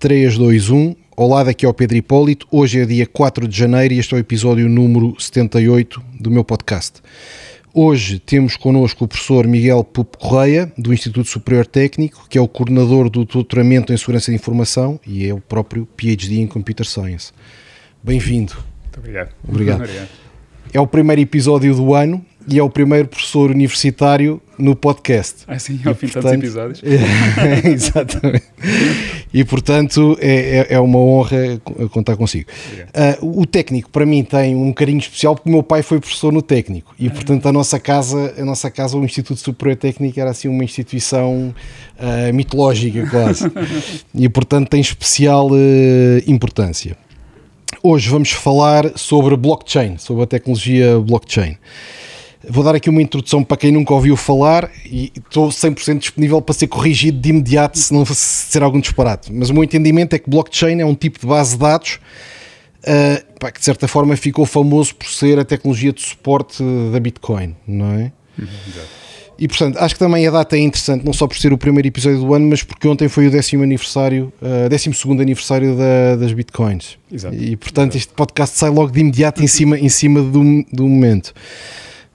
3, 2, 1. Olá, daqui é o Pedro Hipólito. Hoje é dia 4 de janeiro e este é o episódio número 78 do meu podcast. Hoje temos connosco o professor Miguel Pupo Correia, do Instituto Superior Técnico, que é o coordenador do doutoramento em Segurança de Informação e é o próprio PhD em Computer Science. Bem-vindo. Muito obrigado. Obrigado. obrigado. É o primeiro episódio do ano e é o primeiro professor universitário no podcast. Ah, sim, ao fim de tantos episódios. É, exatamente. E, portanto, é, é, é uma honra contar consigo. Uh, o técnico, para mim, tem um carinho especial porque o meu pai foi professor no técnico e, portanto, a nossa casa, a nossa casa o Instituto Superior Técnico, era assim uma instituição uh, mitológica quase. e, portanto, tem especial uh, importância. Hoje vamos falar sobre blockchain, sobre a tecnologia blockchain. Vou dar aqui uma introdução para quem nunca ouviu falar e estou 100% disponível para ser corrigido de imediato se não ser algum disparate. Mas o meu entendimento é que blockchain é um tipo de base de dados uh, pá, que de certa forma ficou famoso por ser a tecnologia de suporte da Bitcoin, não é? Uhum, e portanto, acho que também a data é interessante, não só por ser o primeiro episódio do ano, mas porque ontem foi o décimo aniversário, uh, décimo segundo aniversário da, das Bitcoins. Exato. E portanto, Exato. este podcast sai logo de imediato em cima, em cima do, do momento.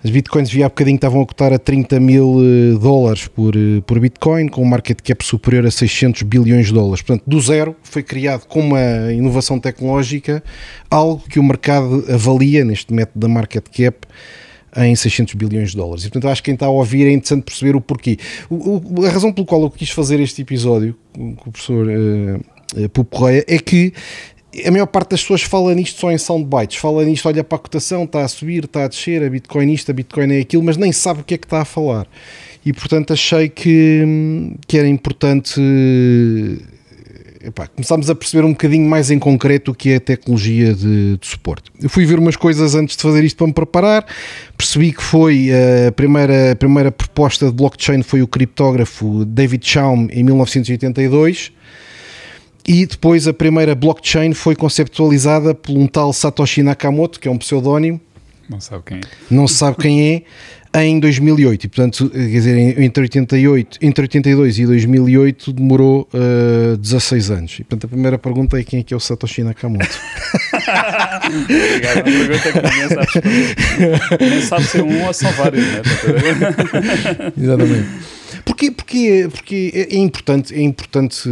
As bitcoins vi há bocadinho estavam a cotar a 30 mil eh, dólares por, eh, por bitcoin, com um market cap superior a 600 bilhões de dólares. Portanto, do zero foi criado com uma inovação tecnológica algo que o mercado avalia neste método da market cap em 600 bilhões de dólares. E, portanto, acho que quem está a ouvir é interessante perceber o porquê. O, o, a razão pelo qual eu quis fazer este episódio com o professor uh, Pupo Correia é que a maior parte das pessoas fala nisto só em soundbites, fala nisto, olha para a cotação, está a subir, está a descer, a Bitcoin isto, a Bitcoin é aquilo, mas nem sabe o que é que está a falar. E portanto achei que, que era importante epá, começámos a perceber um bocadinho mais em concreto o que é a tecnologia de, de, suporte. Eu fui ver umas coisas antes de fazer isto para me preparar, percebi que foi a primeira, a primeira proposta de blockchain foi o criptógrafo David Chaum em 1982 e depois a primeira blockchain foi conceptualizada por um tal Satoshi Nakamoto, que é um pseudónimo. Não sabe quem é. Não se sabe quem é, em 2008. E, portanto, quer dizer, entre, 88, entre 82 e 2008 demorou uh, eh, 16 anos. E, portanto, a primeira pergunta é quem é que é o Satoshi Nakamoto? Obrigado. A pergunta que ninguém sabe responder. Nem sabe ser um ou são vários, não é? Exatamente. Porquê, porquê, porque é, é importante, é importante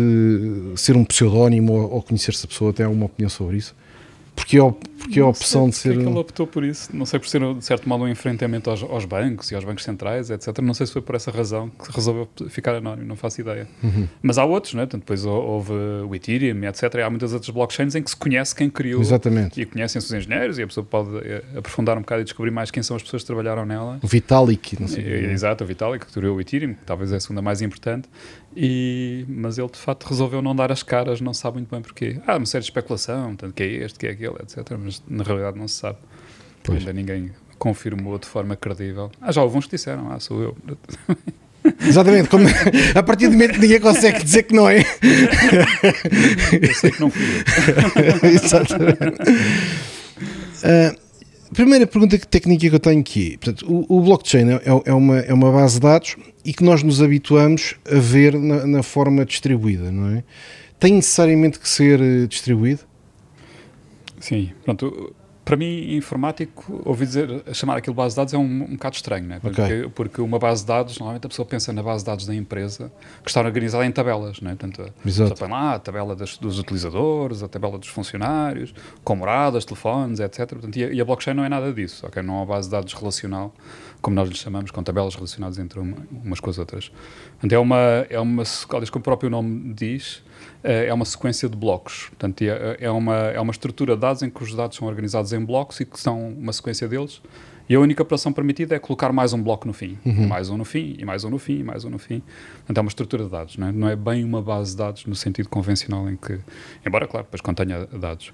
ser um pseudónimo ou, ou conhecer-se a pessoa? Tem alguma opinião sobre isso? Porque, porque a opção de ser. É que ele optou por isso. Não sei por ser, de certo modo, um enfrentamento aos, aos, bancos e aos bancos centrais, etc. Não sei se foi por essa razão que resolveu ficar anónimo, não faço ideia. Uhum. Mas há outros, né? depois houve o Ethereum, etc. E há muitas outras blockchains em que se conhece quem criou. Exatamente. E conhecem-se os engenheiros e a pessoa pode eh, aprofundar um bocado e descobrir mais quem são as pessoas que trabalharam nela. O Vitalik, não sei. Exato, o Vitalik, que criou o Ethereum, que talvez é a segunda mais importante. E, mas ele de facto resolveu não dar as caras, não sabe muito bem porquê. Há uma série de especulação, tanto que é este, que é aquele, etc. Mas na realidade não se sabe. Pois. Ainda ninguém confirmou de forma credível. Ah, já houve uns que disseram, ah, sou eu. Exatamente, como, a partir do momento que ninguém consegue dizer que não é. Eu sei que não fui eu. Exatamente. Uh, primeira pergunta técnica que eu tenho aqui: portanto, o, o blockchain é, é, uma, é uma base de dados e que nós nos habituamos a ver na, na forma distribuída, não é? Tem necessariamente que ser eh, distribuído? Sim, pronto para mim, informático, ouvi dizer, chamar aquilo base de dados é um, um bocado estranho, né? porque, okay. porque uma base de dados, normalmente a pessoa pensa na base de dados da empresa que está organizada em tabelas, né? Portanto, Exato. tem lá a tabela das, dos utilizadores, a tabela dos funcionários, com moradas, telefones, etc. Portanto, e, a, e a blockchain não é nada disso, ok? Não é uma base de dados relacional, como nós lhe chamamos, com tabelas relacionadas entre uma, umas com as outras. Portanto, é uma, é uma, como o próprio nome diz, é uma sequência de blocos. Portanto, é, é, uma, é uma estrutura de dados em que os dados são organizados em blocos e que são uma sequência deles. E a única operação permitida é colocar mais um bloco no fim, uhum. mais um no fim, e mais um no fim, e mais um no fim. Portanto, é uma estrutura de dados, não é? não é bem uma base de dados no sentido convencional em que, embora, claro, depois contenha dados.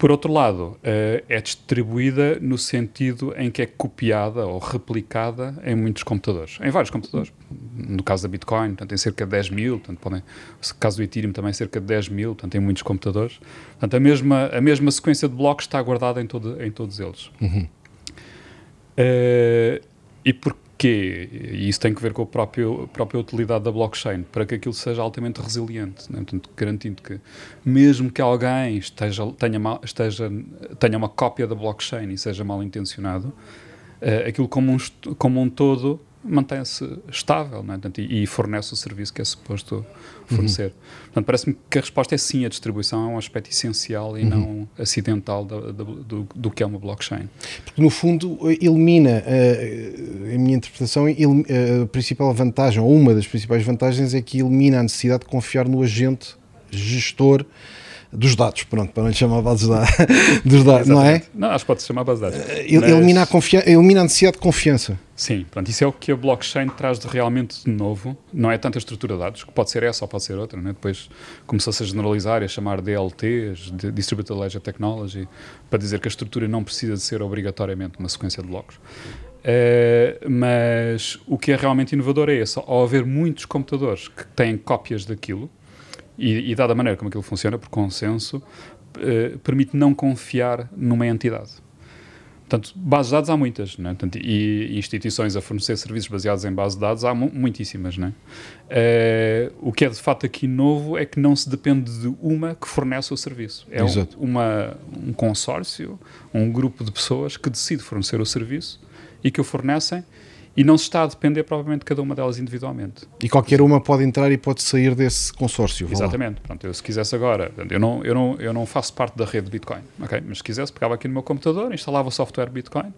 Por outro lado, uh, é distribuída no sentido em que é copiada ou replicada em muitos computadores, em vários computadores. No caso da Bitcoin, portanto, em cerca de 10 mil, portanto, podem, no caso do Ethereum também cerca de 10 mil, portanto, em muitos computadores. Portanto, a mesma, a mesma sequência de blocos está guardada em, todo, em todos eles. Uhum. Uh, e por Porquê? E isso tem que ver com a própria, a própria utilidade da blockchain, para que aquilo seja altamente resiliente, né? Portanto, garantindo que, mesmo que alguém esteja, tenha, mal, esteja, tenha uma cópia da blockchain e seja mal intencionado, uh, aquilo como um, como um todo mantém-se estável né? Portanto, e, e, fornece o serviço que é suposto fornecer. Uhum. Portanto, parece-me que a resposta é sim, a distribuição é um aspecto essencial e uhum. não acidental do, do, do, que é uma blockchain. Porque, no fundo, elimina, uh, a minha interpretação, ele, uh, a principal vantagem, ou uma das principais vantagens, é que elimina a necessidade de confiar no agente gestor dos dados, pronto, para não lhe chamar base de dados, dos dados não é? Não, acho que pode se chamar base de dados. Elimina, mas... a elimina a necessidade de confiança. Sim, pronto, isso é o que a blockchain traz de realmente de novo. Não é tanta estrutura de dados, que pode ser essa ou pode ser outra, né? depois começou-se a generalizar e a chamar DLTs, de Distributed Ledger Technology, para dizer que a estrutura não precisa de ser obrigatoriamente uma sequência de blocos. Uh, mas o que é realmente inovador é esse, ao haver muitos computadores que têm cópias daquilo, e, e dada a maneira como aquilo funciona, por consenso, eh, permite não confiar numa entidade. Portanto, bases de dados há muitas, né? Portanto, e instituições a fornecer serviços baseados em bases de dados há mu muitíssimas. Né? Uh, o que é de facto aqui novo é que não se depende de uma que fornece o serviço. É um, uma, um consórcio, um grupo de pessoas que decide fornecer o serviço e que o fornecem e não se está a depender provavelmente de cada uma delas individualmente. E qualquer uma pode entrar e pode sair desse consórcio. Exatamente. Pronto, eu, se quisesse agora, eu não, eu, não, eu não faço parte da rede Bitcoin, ok? mas se quisesse, pegava aqui no meu computador, instalava o software Bitcoin,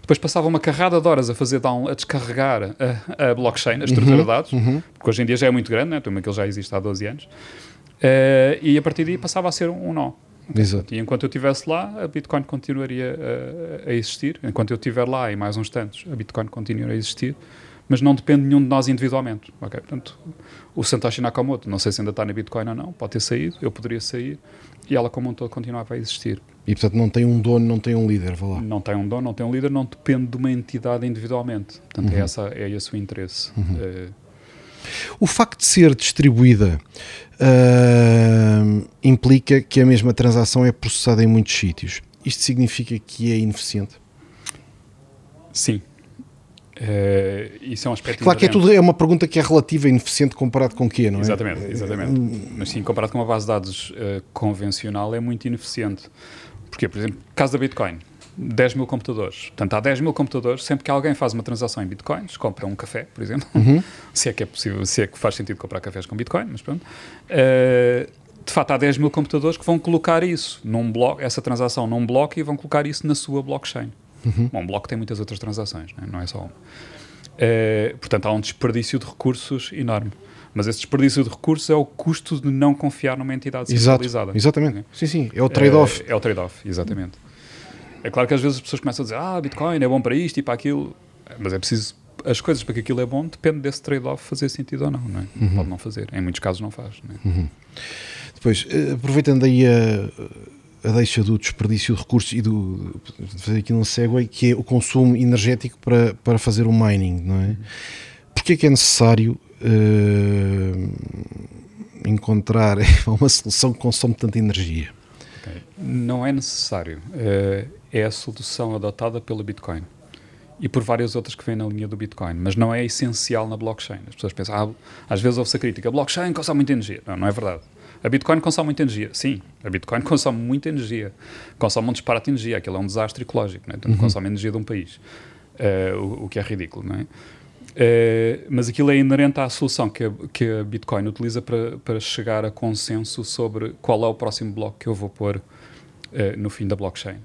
depois passava uma carrada de horas a fazer down, a descarregar a, a blockchain, a estrutura uhum, de dados, uhum. porque hoje em dia já é muito grande, né? aquilo já existe há 12 anos, uh, e a partir daí passava a ser um, um nó. Exato. E enquanto eu estivesse lá, a Bitcoin continuaria a, a, existir. Enquanto eu estiver lá e mais uns tantos, a Bitcoin continuará a existir. Mas não depende de nenhum de nós individualmente. Okay? Portanto, o Satoshi Nakamoto, não sei se ainda está na Bitcoin ou não, pode ter saído, eu poderia sair, e ela como um todo continuava a existir. E portanto não tem um dono, não tem um líder, vá lá. Não tem um dono, não tem um líder, não depende de uma entidade individualmente. Portanto, é uhum. é, essa, é esse o interesse. Uhum. Uh, o facto de ser distribuída uh, implica que a mesma transação é processada em muitos sítios. Isto significa que é ineficiente? Sim. Uh, isso é um aspecto Claro que é, tudo, é uma pergunta que é relativa e ineficiente comparado com o quê, não é? Exatamente, exatamente. Mas sim, comparado com uma base de dados uh, convencional é muito ineficiente. Porque, por exemplo, caso da Bitcoin, 10 mil computadores. Portanto, há 10 mil computadores, sempre que alguém faz uma transação em bitcoins, compra um café, por exemplo, uhum. se é que é possível, se é que faz sentido comprar cafés com bitcoin, mas pronto. Uh, de facto, há 10 mil computadores que vão colocar isso num bloco, essa transação num bloco e vão colocar isso na sua blockchain. Uhum. Bom, um bloco tem muitas outras transações, não é, não é só uma. Uh, portanto, há um desperdício de recursos enorme. Mas esse desperdício de recursos é o custo de não confiar numa entidade centralizada. Exato, exatamente. Okay? Sim, sim, é o trade-off. É, é o trade-off, exatamente. É claro que às vezes as pessoas começam a dizer ah, Bitcoin é bom para isto e para aquilo, mas é preciso as coisas para que aquilo é bom depende desse trade-off fazer sentido ou não, não é? uhum. pode não fazer, em muitos casos não faz. Não é? uhum. Depois, eh, aproveitando aí a, a deixa do desperdício de recursos e do fazer aqui um segue que é o consumo energético para, para fazer o mining, não é? Uhum. Porquê é que é necessário uh, encontrar uma solução que consome tanta energia? Okay. Não é necessário. Uh, é a solução adotada pela Bitcoin e por várias outras que vêm na linha do Bitcoin, mas não é essencial na blockchain. As pessoas pensam, ah, às vezes ouve-se a crítica, a blockchain consome muita energia. Não, não é verdade. A Bitcoin consome muita energia. Sim, a Bitcoin consome muita energia. Consome um disparate de energia. Aquilo é um desastre ecológico. Né? Então, uhum. consome energia de um país. Uh, o, o, que é ridículo, não é? Uh, mas aquilo é inerente à solução que a, que a Bitcoin utiliza para, para chegar a consenso sobre qual é o próximo bloco que eu vou pôr uh, no fim da blockchain.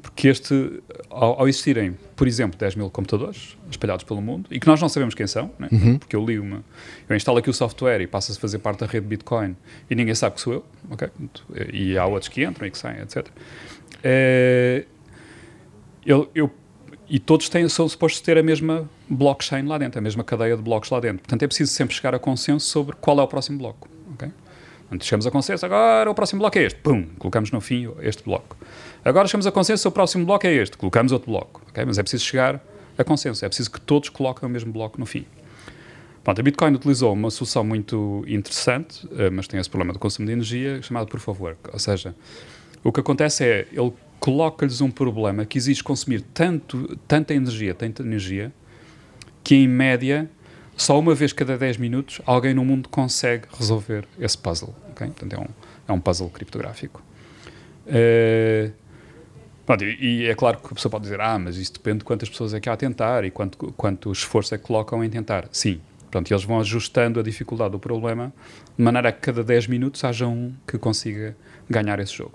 Porque este, ao, ao, existirem, por exemplo, 10 mil computadores espalhados pelo mundo, e que nós não sabemos quem são, né? uhum. porque eu li uma, eu instalo aqui o software e passa a fazer parte da rede Bitcoin e ninguém sabe que sou eu, ok? E há outros que entram e que saem, etc. É, eu, eu, e todos têm, são supostos ter a mesma blockchain lá dentro, a mesma cadeia de blocos lá dentro. Portanto, é preciso sempre chegar a consenso sobre qual é o próximo bloco? Chegamos a consenso, agora o próximo bloco é este, pum, colocamos no fim este bloco. Agora chegamos a consenso, o próximo bloco é este, colocamos outro bloco. Okay? Mas é preciso chegar a consenso, é preciso que todos coloquem o mesmo bloco no fim. Pronto, a Bitcoin utilizou uma solução muito interessante, eh, mas tem esse problema do consumo de energia, chamado por favor. Ou seja, o que acontece é, ele coloca-lhes um problema que exige consumir tanto, tanta energia, tanta energia, que em média, só uma vez cada 10 minutos, alguém no mundo consegue resolver esse puzzle. Okay? Portanto, é um, é um puzzle criptográfico. Uh, pronto, e, e, é claro que a pessoa pode dizer, ah, mas isso depende de quantas pessoas é que há a tentar e quanto, quanto esforço é que colocam em tentar. Sim, pronto, eles vão ajustando a dificuldade do problema de maneira a que cada 10 minutos haja um que consiga ganhar esse jogo.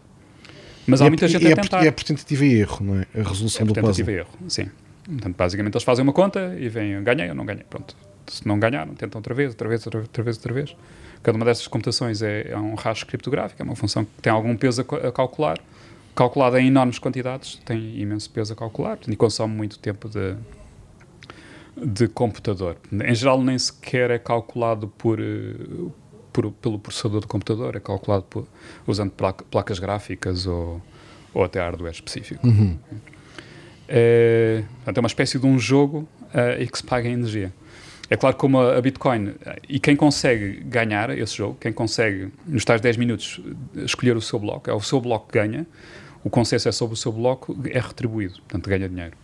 Mas e há é, muita gente a é tentar. E é por tentativa e erro, não é? A resolução é do puzzle. tentativa e erro, sim. Portanto, basicamente eles fazem uma conta e vêm, ganhei ou não ganhei, pronto. Se não ganharam, tentam outra vez, outra vez, outra vez, outra vez. Cada uma dessas computações é, é um rastro criptográfico, é uma função que tem algum peso a, a calcular, calculada em enormes quantidades, tem imenso peso a calcular e consome muito tempo de, de computador. Em geral, nem sequer é calculado por, por pelo processador do computador, é calculado por, usando placas gráficas ou, ou até hardware específico. Uhum. É, portanto, é uma espécie de um jogo uh, e que se paga em energia. É claro que como a Bitcoin, e quem consegue ganhar esse jogo, quem consegue, nos tais 10 minutos, escolher o seu bloco, é o seu bloco que ganha, o consenso é sobre o seu bloco, é retribuído, portanto ganha dinheiro.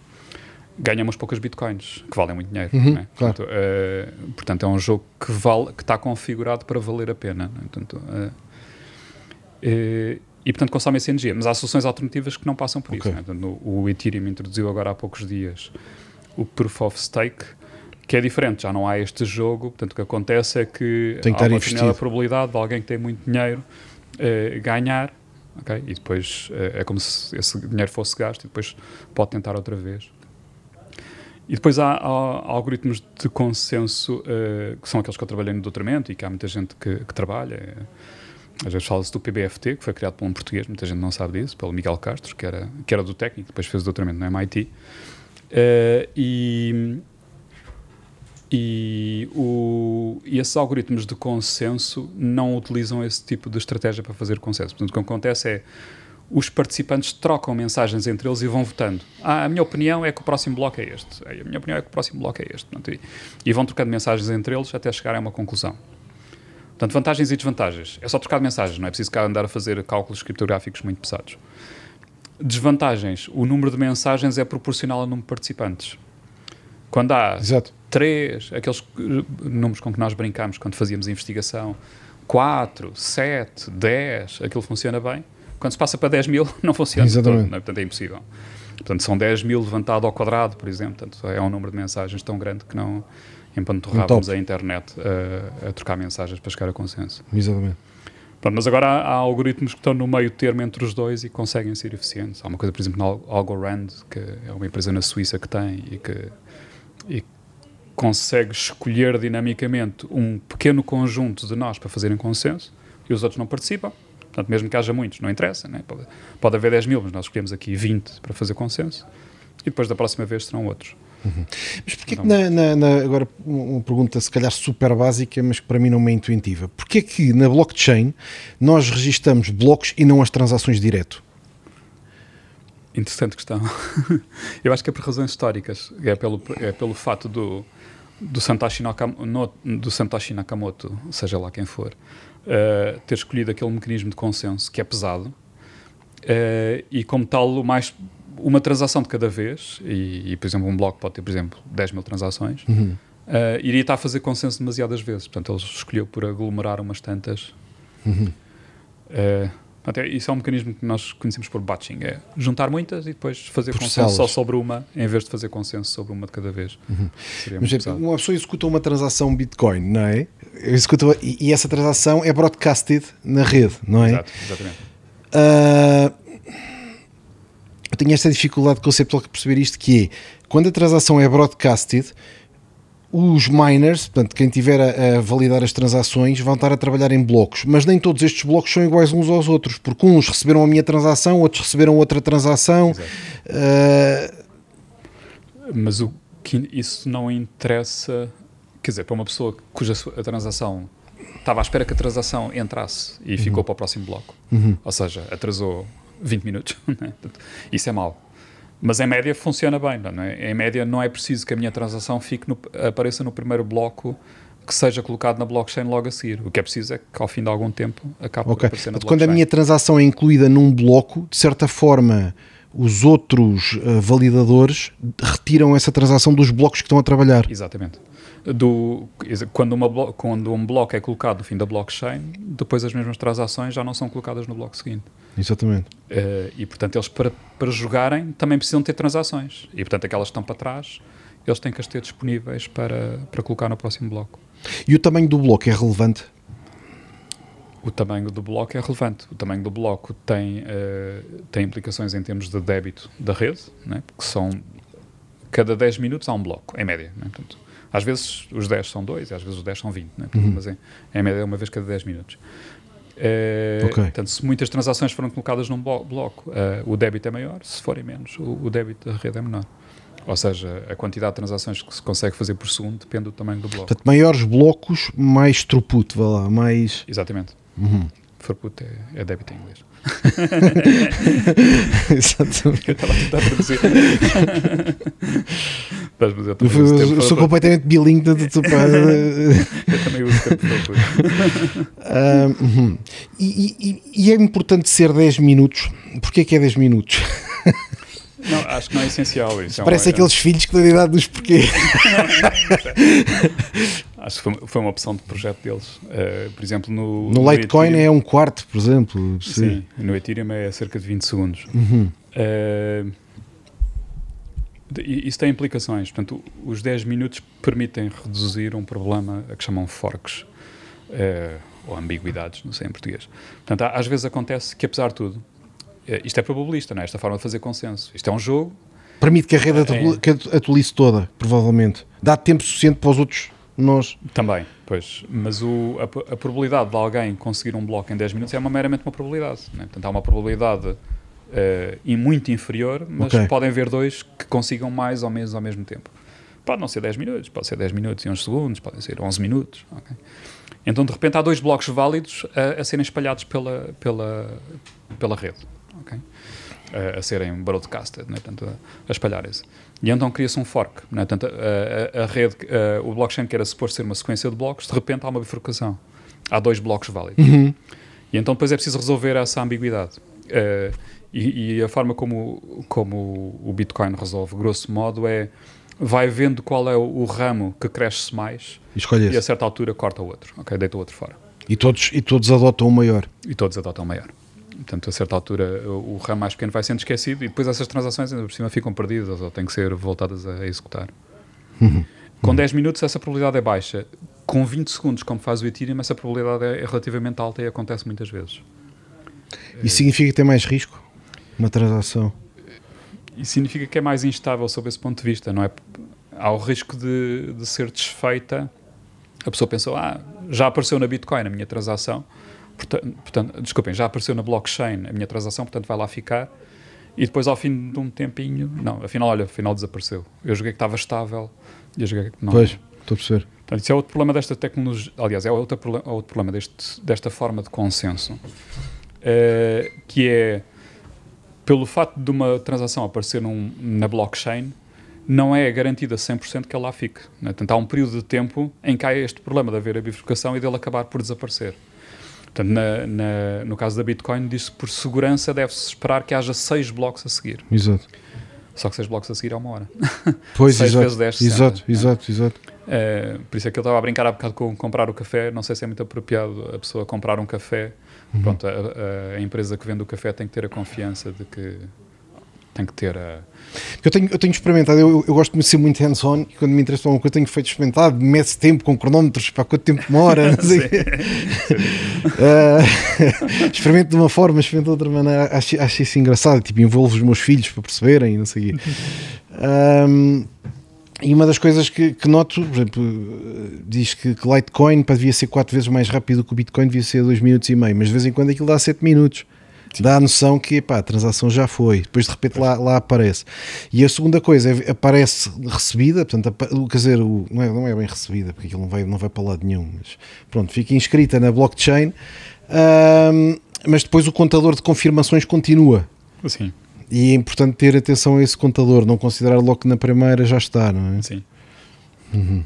Ganha umas poucas Bitcoins, que valem muito dinheiro. Uhum, né? claro. portanto, uh, portanto, é um jogo que, vale, que está configurado para valer a pena. Né? Portanto, uh, uh, e, portanto, consome essa energia. Mas há soluções alternativas que não passam por okay. isso. Né? Portanto, o Ethereum introduziu agora há poucos dias o Proof of Stake, que é diferente, já não há este jogo, portanto o que acontece é que tem que há uma determinada probabilidade de alguém que tem muito dinheiro eh, ganhar, ok? E depois eh, é como se esse dinheiro fosse gasto e depois pode tentar outra vez. E depois há, há algoritmos de consenso uh, que são aqueles que eu trabalhei no doutoramento e que há muita gente que, que trabalha. Às vezes fala-se do PBFT, que foi criado por um português, muita gente não sabe disso, pelo Miguel Castro, que era, que era do técnico, depois fez o doutoramento no MIT. E, e, o, e esses algoritmos de consenso não utilizam esse tipo de estratégia para fazer consenso. Portanto, o que acontece é os participantes trocam mensagens entre eles e vão votando. Ah, a minha opinião é que o próximo bloco é este. A minha opinião é que o próximo bloco é este. Portanto, e, e, vão trocando mensagens entre eles até chegarem a uma conclusão. Portanto, vantagens e desvantagens. É só trocar mensagens, não é preciso cá andar a fazer cálculos criptográficos muito pesados. Desvantagens. O número de mensagens é proporcional ao número de participantes. Quando há Exato. Três, aqueles números com que nós brincamos quando fazíamos investigação, quatro, sete, dez, aquilo funciona bem. Quando se passa para 10 mil, não funciona. Exatamente. Todo, é? Portanto, é impossível. Portanto, são 10 mil levantado ao quadrado, por exemplo. Portanto, é um número de mensagens tão grande que não empanturrávamos a internet a, a, trocar mensagens para chegar a consenso. Exatamente. Pronto, mas agora há, há, algoritmos que estão no meio termo entre os dois e conseguem ser eficientes. Há uma coisa, por exemplo, na Algorand, que é uma empresa na Suíça que tem e que e consegue escolher dinamicamente um pequeno conjunto de nós para fazerem consenso e os outros não participam. Portanto, mesmo que haja muitos, não interessa. Né? Pode, pode haver 10 mil, mas nós escolhemos aqui 20 para fazer consenso e depois da próxima vez serão outros. Uhum. Mas porquê então, que na, na, agora uma pergunta se calhar super básica, mas que para mim não é intuitiva. Porquê que na blockchain nós registamos blocos e não as transações direto? Interessante questão. Eu acho que é por razões históricas. É pelo, é pelo fato do, do, Satoshi Nakamoto, do Satoshi Nakamoto, seja lá quem for, uh, ter escolhido aquele mecanismo de consenso que é pesado uh, e, como tal, mais uma transação de cada vez, e, e, por exemplo, um bloco pode ter, por exemplo, 10 mil transações, uhum. uh, iria estar a fazer consenso demasiadas vezes. Portanto, ele escolheu por aglomerar umas tantas. Uhum. Isso é um mecanismo que nós conhecemos por batching, é juntar muitas e depois fazer por consenso só sobre uma, em vez de fazer consenso sobre uma de cada vez. Uhum. Mas, uma pessoa executa uma transação Bitcoin, não é? Executa, e, e, essa transação é broadcasted na rede, não é? Exato, exatamente. Uh, eu tenho esta dificuldade conceptual de perceber isto, que é, quando a transação é broadcasted, os miners, portanto, quem tiver a, a, validar as transações, vão estar a trabalhar em blocos, mas nem todos estes blocos são iguais uns aos outros, porque uns receberam a minha transação, outros receberam outra transação. Uh... Mas o que isso não interessa, quer dizer, para uma pessoa cuja a transação estava à espera que a transação entrasse e uhum. ficou para o próximo bloco, uhum. ou seja, atrasou 20 minutos, né? isso é mau. Mas em média funciona bem, não é? Em média não é preciso que a minha transação fique no, apareça no primeiro bloco que seja colocado na blockchain logo a seguir. O que é preciso é que ao fim de algum tempo acabe okay. por aparecer na blockchain. Quando a minha transação é incluída num bloco, de certa forma os outros uh, validadores retiram essa transação dos blocos que estão a trabalhar. Exatamente. Do, quando, uma, quando um bloco é colocado no fim da blockchain, depois as mesmas transações já não são colocadas no bloco seguinte. Exatamente. Uh, e portanto, eles para, para jogarem também precisam ter transações. E portanto, aquelas que estão para trás, eles têm que as ter disponíveis para, para colocar no próximo bloco. E o tamanho do bloco é relevante? O tamanho do bloco é relevante. O tamanho do bloco tem, uh, tem implicações em termos de débito da rede, né? porque são cada 10 minutos há um bloco, em média. Né? Portanto, às vezes os 10 são 2 e às vezes os 10 são 20, né? uhum. mas em, em média é uma vez cada 10 minutos. Uh, okay. Portanto, se muitas transações foram colocadas num bloco, uh, o débito é maior, se forem menos, o, o, débito da rede é menor. Ou seja, a quantidade de transações que se consegue fazer por segundo depende do tamanho do bloco. Portanto, maiores blocos, mais throughput, vá lá, mais... Exatamente. Uhum. Throughput é, é débito em inglês. Exatamente. Eu estava a tentar traduzir. Eu, eu sou completamente bilingue. eu também uso tempo uh, e, e, e, é importante ser 10 minutos. Porquê que é 10 minutos? Não, acho que não é essencial isso. Parece é aqueles é... filhos que dão idade dos porquê. acho que foi, foi, uma opção de projeto deles. Uh, por exemplo, no. No, no Litecoin Ethereum, é um quarto, por exemplo. Sim, sim, no Ethereum é cerca de 20 segundos. Uhum. Uh, isso tem implicações. Portanto, os 10 minutos permitem reduzir um problema a que chamam forks. Uh, ou ambiguidades, não sei em português. Portanto, às vezes acontece que, apesar de tudo, isto é probabilista, não é? esta forma de fazer consenso. Isto é um jogo. Permite que a rede é, atualize toda, provavelmente. Dá tempo suficiente para os outros nós. Também, pois. Mas o, a, a, probabilidade de alguém conseguir um bloco em 10 minutos é uma, meramente uma probabilidade. Né? Portanto, há uma probabilidade uh, e muito inferior, mas okay. podem haver dois que consigam mais ou menos ao mesmo tempo. Pode não ser 10 minutos, pode ser 10 minutos e uns segundos, podem ser 11 minutos. Okay? Então, de repente, há dois blocos válidos a, a serem espalhados pela, pela, pela rede. Okay? A, a serem broadcasted, né? Portanto, a, a espalharem-se. E então cria-se um fork. Né? Portanto, a, a, rede, a, o blockchain que era suposto ser uma sequência de blocos, de repente há uma bifurcação. Há dois blocos válidos. Uhum. E então depois é preciso resolver essa ambiguidade. Uh, e, e, a forma como, como o Bitcoin resolve, grosso modo, é vai vendo qual é o, o ramo que cresce mais Escolhe e a certa altura corta o outro, ok? Deita o outro fora. E todos, e todos adotam o maior. E todos adotam o maior. Portanto, a certa altura, o, o ramo mais pequeno vai sendo esquecido e depois essas transações, ainda por cima, ficam perdidas ou têm que ser voltadas a, executar. Uhum. Com 10 minutos, essa probabilidade é baixa. Com 20 segundos, como faz o Ethereum, essa probabilidade é, é relativamente alta e acontece muitas vezes. Isso significa tem mais risco? Uma transação? Isso significa que é mais instável sob esse ponto de vista, não é? Há o risco de, de ser desfeita. A pessoa pensou, ah, já apareceu na Bitcoin a minha transação, Portanto, portanto, desculpem, já apareceu na blockchain a minha transação, portanto vai lá ficar. E depois, ao fim de um tempinho, não, afinal, olha, afinal desapareceu. Eu joguei que estava estável e eu joguei que não. Pois, estou a perceber. Portanto, isso é outro problema desta tecnologia. Aliás, é outro, problema, outro problema deste, desta forma de consenso, é, que é pelo fato de uma transação aparecer num, na blockchain, não é garantida 100% que ela lá fique. Né? Portanto, há um período de tempo em que há este problema de haver a bifurcação e dele acabar por desaparecer. Portanto, na, na, no caso da Bitcoin, diz que por segurança deve-se esperar que haja seis blocos a seguir. Exato. Só que seis blocos a seguir é uma hora. Pois, seis exato. vezes 10, exato, exato, exato. Uh, por isso é que eu estava a brincar há bocado com comprar o café. Não sei se é muito apropriado a pessoa comprar um café. Uhum. Pronto, a, a, empresa que vende o café tem que ter a confiança de que tem que ter a. Eu tenho, eu tenho experimentado, eu, eu gosto de ser muito hands-on e quando me interessa uma coisa, tenho feito experimentado, mete tempo com cronómetros para quanto tempo demora, não uh, experimento de uma forma, experimento de outra maneira, acho, acho isso engraçado, tipo, envolvo os meus filhos para perceberem, não sei. Um, e uma das coisas que, que, noto, por exemplo, diz que, que Litecoin para devia ser 4 vezes mais rápido que o Bitcoin, devia ser 2 minutos e meio, mas de vez em quando aquilo dá 7 minutos. Sim. dá a noção que pá, a transação já foi, depois de repente lá, lá aparece. E a segunda coisa é, aparece recebida, portanto, quer dizer, o, não, é, não é bem recebida, porque aquilo não vai, não vai para lado nenhum, mas pronto, fica inscrita na blockchain, mas depois o contador de confirmações continua. Sim. E é importante ter atenção a esse contador, não considerar logo que na primeira já está, não é? Sim. Uhum.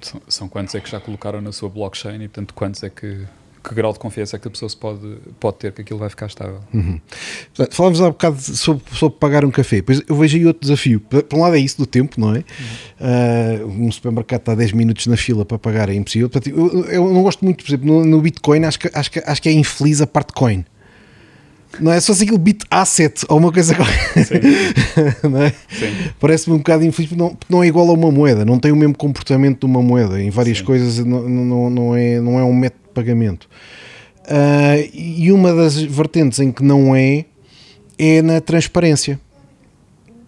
São, são quantos é que já colocaram na sua blockchain e, portanto, quantos é que que grau de confiança é que a pessoa se pode, pode ter que aquilo vai ficar estável. Uhum. Falámos há um bocado sobre, sobre, pagar um café, pois eu vejo aí outro desafio. Por um lado é isso do tempo, não é? Uhum. Uh, um supermercado está 10 minutos na fila para pagar, é impossível. Portanto, eu, eu, não gosto muito, por exemplo, no, no, Bitcoin, acho que, acho, que, acho que é infeliz a parte coin. Não é só se aquilo bit asset ou uma coisa qualquer. é? Parece-me um bocado infeliz porque não, não é igual a uma moeda, não tem o mesmo comportamento de uma moeda. Em várias Sim. coisas não, não, não, é, não é um método pagamento. Uh, e uma das vertentes em que não é, é na transparência.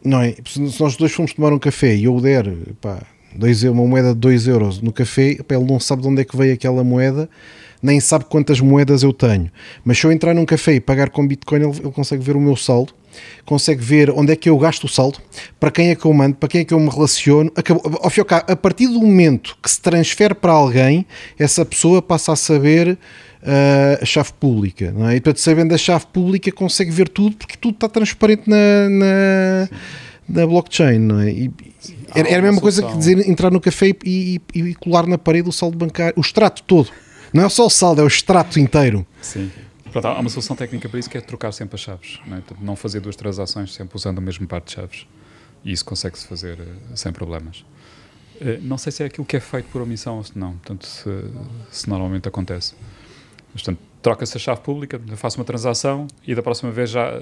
Não é? Se nós dois fomos tomar um café e eu der pá, dois, uma moeda de 2 euros no café, pá, ele não sabe de onde é que veio aquela moeda, nem sabe quantas moedas eu tenho. Mas se eu entrar num café e pagar com Bitcoin, ele, ele consegue ver o meu saldo consegue ver onde é que eu gasto o saldo, para quem é que eu mando, para quem é que eu me relaciono. Acabou, a partir do momento que se transfere para alguém, essa pessoa passa a saber uh, a chave pública. Não é? E para sabendo a chave pública, consegue ver tudo, porque tudo está transparente na, na, na blockchain. Não é? E, era, era a mesma coisa que dizer entrar no café e, e, e colar na parede o saldo bancário, o extrato todo. Não é só o saldo, é o extrato inteiro. Sim. Pronto, há uma solução técnica para isso que é trocar sempre as chaves, não, é? não fazer duas transações sempre usando o mesmo par de chaves. E isso consegue-se fazer uh, sem problemas. Uh, não sei se é aquilo que é feito por omissão ou se não, portanto, se, se normalmente acontece. Mas, portanto, troca-se a chave pública, faço uma transação e da próxima vez já.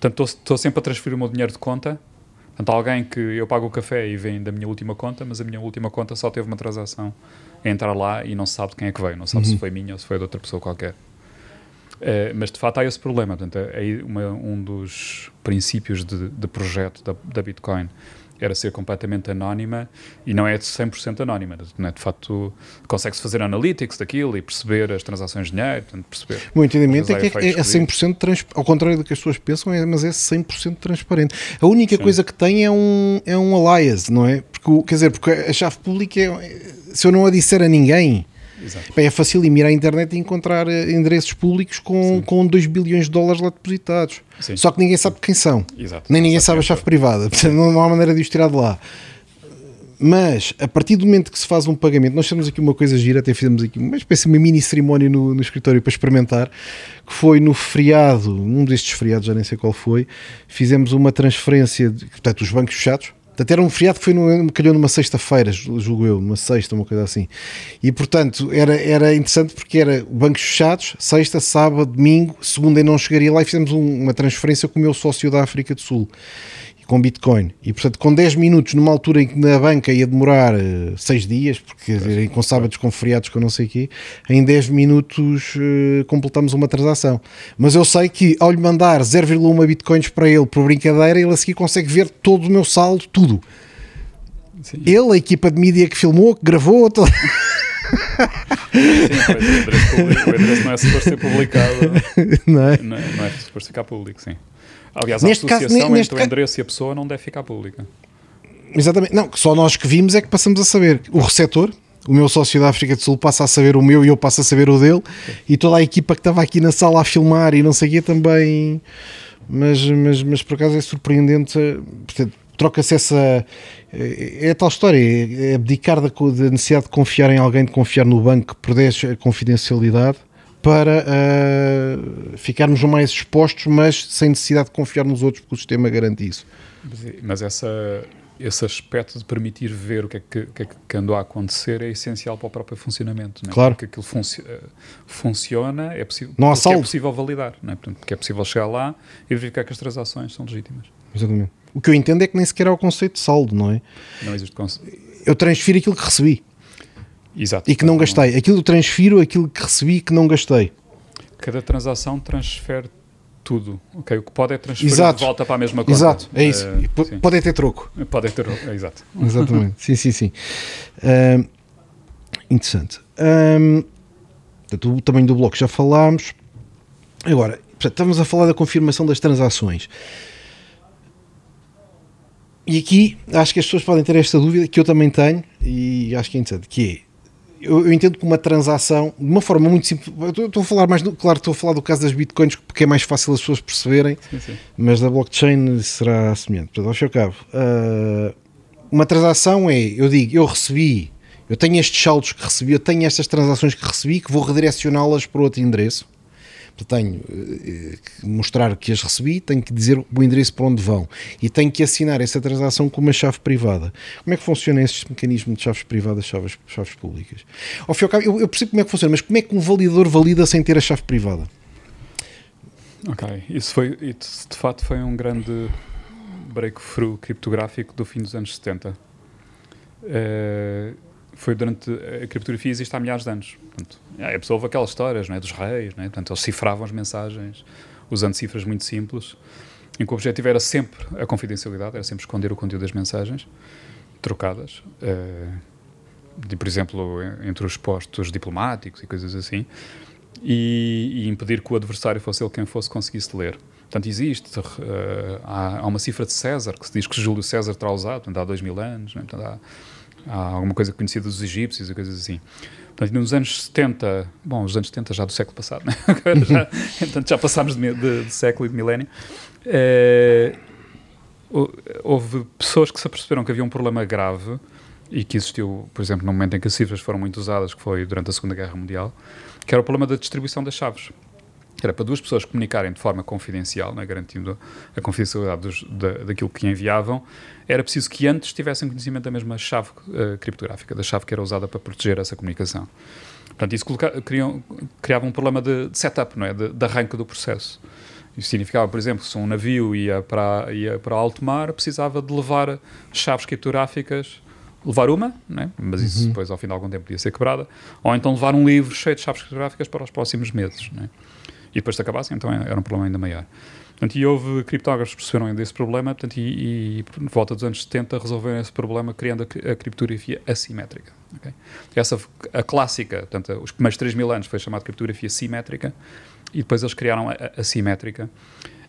Portanto, estou sempre a transferir o meu dinheiro de conta. Portanto, alguém que eu pago o café e vem da minha última conta, mas a minha última conta só teve uma transação entrar lá e não se sabe de quem é que veio, não sabe uhum. se foi minha ou se foi de outra pessoa qualquer. Uh, mas de facto há esse problema. Portanto, é uma, um dos princípios de, de projeto da, da, Bitcoin era ser completamente anónima e não é de 100% anónima. Né? De facto, consegue-se fazer analytics daquilo e perceber as transações de dinheiro. Portanto, perceber o meu entendimento é que é, é 100% transparente, ao contrário do que as pessoas pensam, é, mas é 100% transparente. A única Sim. coisa que tem é um, é um alias, não é? Porque, quer dizer, porque a chave pública, é, se eu não a disser a ninguém Bem, é fácil ir à internet e encontrar eh, endereços públicos com, com 2 bilhões de dólares lá depositados. Sim. Só que ninguém sabe quem são. Exato. Nem ninguém sabe a chave privada. Portanto, não há maneira de os tirar de lá. Mas, a partir do momento que se faz um pagamento, nós temos aqui uma coisa gira, até fizemos aqui uma espécie de uma mini cerimónia no, no escritório para experimentar, que foi no feriado, um destes feriados, já nem sei qual foi, fizemos uma transferência, de, portanto, os bancos fechados, Portanto, era um feriado que foi no, calhou numa sexta-feira, julgo eu, numa sexta, uma coisa assim. E, portanto, era, era interessante porque era bancos fechados, sexta, sábado, domingo, segunda e não chegaria lá e fizemos um, uma transferência com o meu sócio da África do Sul com Bitcoin. E portanto, com 10 minutos, numa altura em que na banca ia demorar 6 uh, dias, porque dizer, com sábados, com feriados, com não sei o quê, em 10 minutos uh, completamos uma transação. Mas eu sei que ao lhe mandar 0,1 Bitcoins para ele por brincadeira, ele a seguir consegue ver todo o meu saldo, tudo. Sim. Ele, a equipa de mídia que filmou, que gravou. Todo... sim, o endereço, público, o endereço não é suposto ser publicado. Não é? Não é, não é suposto ficar público, sim. Aliás, neste a associação caso, neste entre o endereço e a pessoa não deve ficar pública. Exatamente. Não, só nós que vimos é que passamos a saber. O receptor, o meu sócio da África do Sul passa a saber o meu e eu passo a saber o dele. E toda a equipa que estava aqui na sala a filmar e não sei também. Mas, mas, mas por acaso é surpreendente. Portanto, troca-se essa. É a tal história, é abdicar da, da necessidade de confiar em alguém, de confiar no banco, perder a confidencialidade para uh, ficarmos mais expostos, mas sem necessidade de confiar nos outros, porque o sistema garante isso. Mas essa, esse aspecto de permitir ver o que é que, que, é que andou a acontecer é essencial para o próprio funcionamento. Não é? Claro. Porque aquilo funci eh, funciona, é, possível, não é possível validar, não é? Portanto, porque é possível chegar lá e verificar que as transações são legítimas. Exatamente. O que eu entendo é que nem sequer há o conceito de saldo, não é? Não existe conceito. Eu transfiro aquilo que recebi. Exato. E que não gastei. Aquilo transfiro, aquilo que recebi que não gastei. Cada transação transfere tudo. Okay? O que pode é transferir exato. de volta para a mesma coisa. Exato, é isso. Uh, pode ter troco. Pode ter troco, é, exato. Exatamente, sim, sim, sim. Uh, interessante. Um, portanto, o tamanho do bloco já falámos. Agora, portanto, estamos a falar da confirmação das transações. E aqui acho que as pessoas podem ter esta dúvida que eu também tenho e acho que é interessante, que é eu, eu, entendo que uma transação, de uma forma muito simples, estou a falar mais, do, claro, estou a falar do caso das bitcoins porque é mais fácil as pessoas perceberem, sim, sim. mas da blockchain será semelhante. Portanto, ao fim e ao cabo, uh, uma transação é, eu digo, eu recebi Eu tenho estes saldos que recebi, eu tenho estas transações que recebi que vou redirecioná-las para outro endereço. Tenho eh, que mostrar que as recebi, tenho que dizer o endereço para onde vão e tenho que assinar essa transação com uma chave privada. Como é que funciona esse mecanismo de chaves privadas, chaves, chaves públicas? Ao fim cabo, eu, eu percebo como é que funciona, mas como é que um validador valida sem ter a chave privada? Ok, isso foi, isso de fato foi um grande breakthrough criptográfico do fim dos anos 70. Uh, foi durante a criptografia existe há milhares de anos. Portanto, a pessoa ouve aquelas histórias não é, dos reis, não é? Portanto, eles cifravam as mensagens usando cifras muito simples, em que o objetivo era sempre a confidencialidade, era sempre esconder o conteúdo das mensagens trocadas, uh, de, por exemplo, entre os postos diplomáticos e coisas assim, e, e, impedir que o adversário fosse ele quem fosse conseguisse ler. Portanto, existe, uh, há, uma cifra de César, que se diz que Júlio César terá usado, portanto, há dois mil anos, né? portanto, há alguma coisa conhecida dos egípcios e coisas assim. Portanto, nos anos 70, bom, os anos 70 já do século passado, né? Já, já passámos de, de, de, século e de milénio, eh, houve pessoas que se aperceberam que havia um problema grave e que existiu, por exemplo, no momento em que as cifras foram muito usadas, que foi durante a Segunda Guerra Mundial, que era o problema da distribuição das chaves era para duas pessoas comunicarem de forma confidencial, né, garantindo a confidencialidade dos, da, daquilo que enviavam, era preciso que antes tivessem conhecimento da mesma chave uh, criptográfica, da chave que era usada para proteger essa comunicação. Portanto, isso criam, criava um problema de, de setup, não é? de, de arranque do processo. Isso significava, por exemplo, se um navio ia para, ia para alto mar, precisava de levar chaves criptográficas levar uma, né? mas isso uhum. depois ao fim de algum tempo podia ser quebrada, ou então levar um livro cheio de chaves criptográficas para os próximos meses. Né? E depois se acabassem, então era um problema ainda maior. Portanto, e houve criptógrafos que perceberam desse problema portanto, e, e por volta dos anos 70 resolveram esse problema criando a, a criptografia assimétrica. Okay? Essa, a clássica, portanto, os primeiros 3 mil anos foi chamada criptografia simétrica e depois eles criaram a, a assimétrica,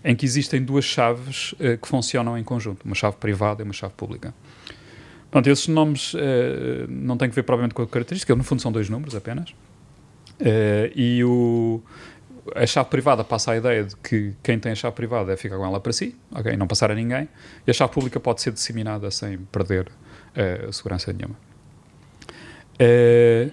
em que existem duas chaves uh, que funcionam em conjunto, uma chave privada e uma chave pública. Portanto, esses nomes uh, não têm que ver provavelmente com a característica, no fundo são dois números apenas. Uh, e o, a chave privada passa a ideia de que quem tem a chave privada é ficar com ela para si, ok, não passar a ninguém, e a chave pública pode ser disseminada sem perder uh, segurança nenhuma. Uh,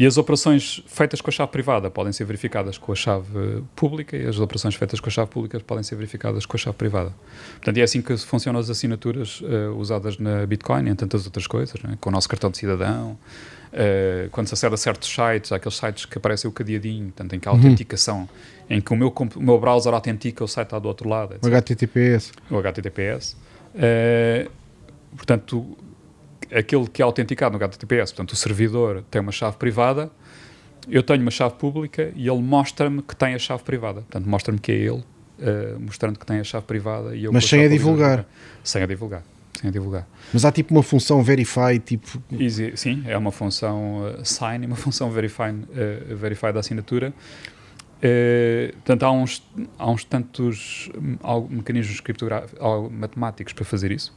e as operações feitas com a chave privada podem ser verificadas com a chave pública e as operações feitas com a chave pública podem ser verificadas com a chave privada. Portanto, é assim que funcionam as assinaturas uh, usadas na Bitcoin e em tantas outras coisas, né? com o nosso cartão de cidadão, Uh, quando se acede a certos sites, aqueles sites que aparecem o cadeadinho, portanto, em que há uhum. autenticação, em que o meu, o meu browser autentica, o site está do outro lado. Etc. O HTTPS. O HTTPS. Uh, portanto, aquele que é autenticado no HTTPS, portanto, o servidor tem uma chave privada, eu tenho uma chave pública e ele mostra-me que tem a chave privada. Portanto, mostra-me que é ele, uh, mostrando que tem a chave privada. E eu Mas sem a divulgar. Sem a divulgar sem a divulgar. Mas há tipo uma função verify, tipo... Easy, sim, é uma função uh, sign e uma função verify, uh, verify da assinatura. Uh, portanto, há uns, há uns tantos um, mecanismos criptográficos, matemáticos para fazer isso.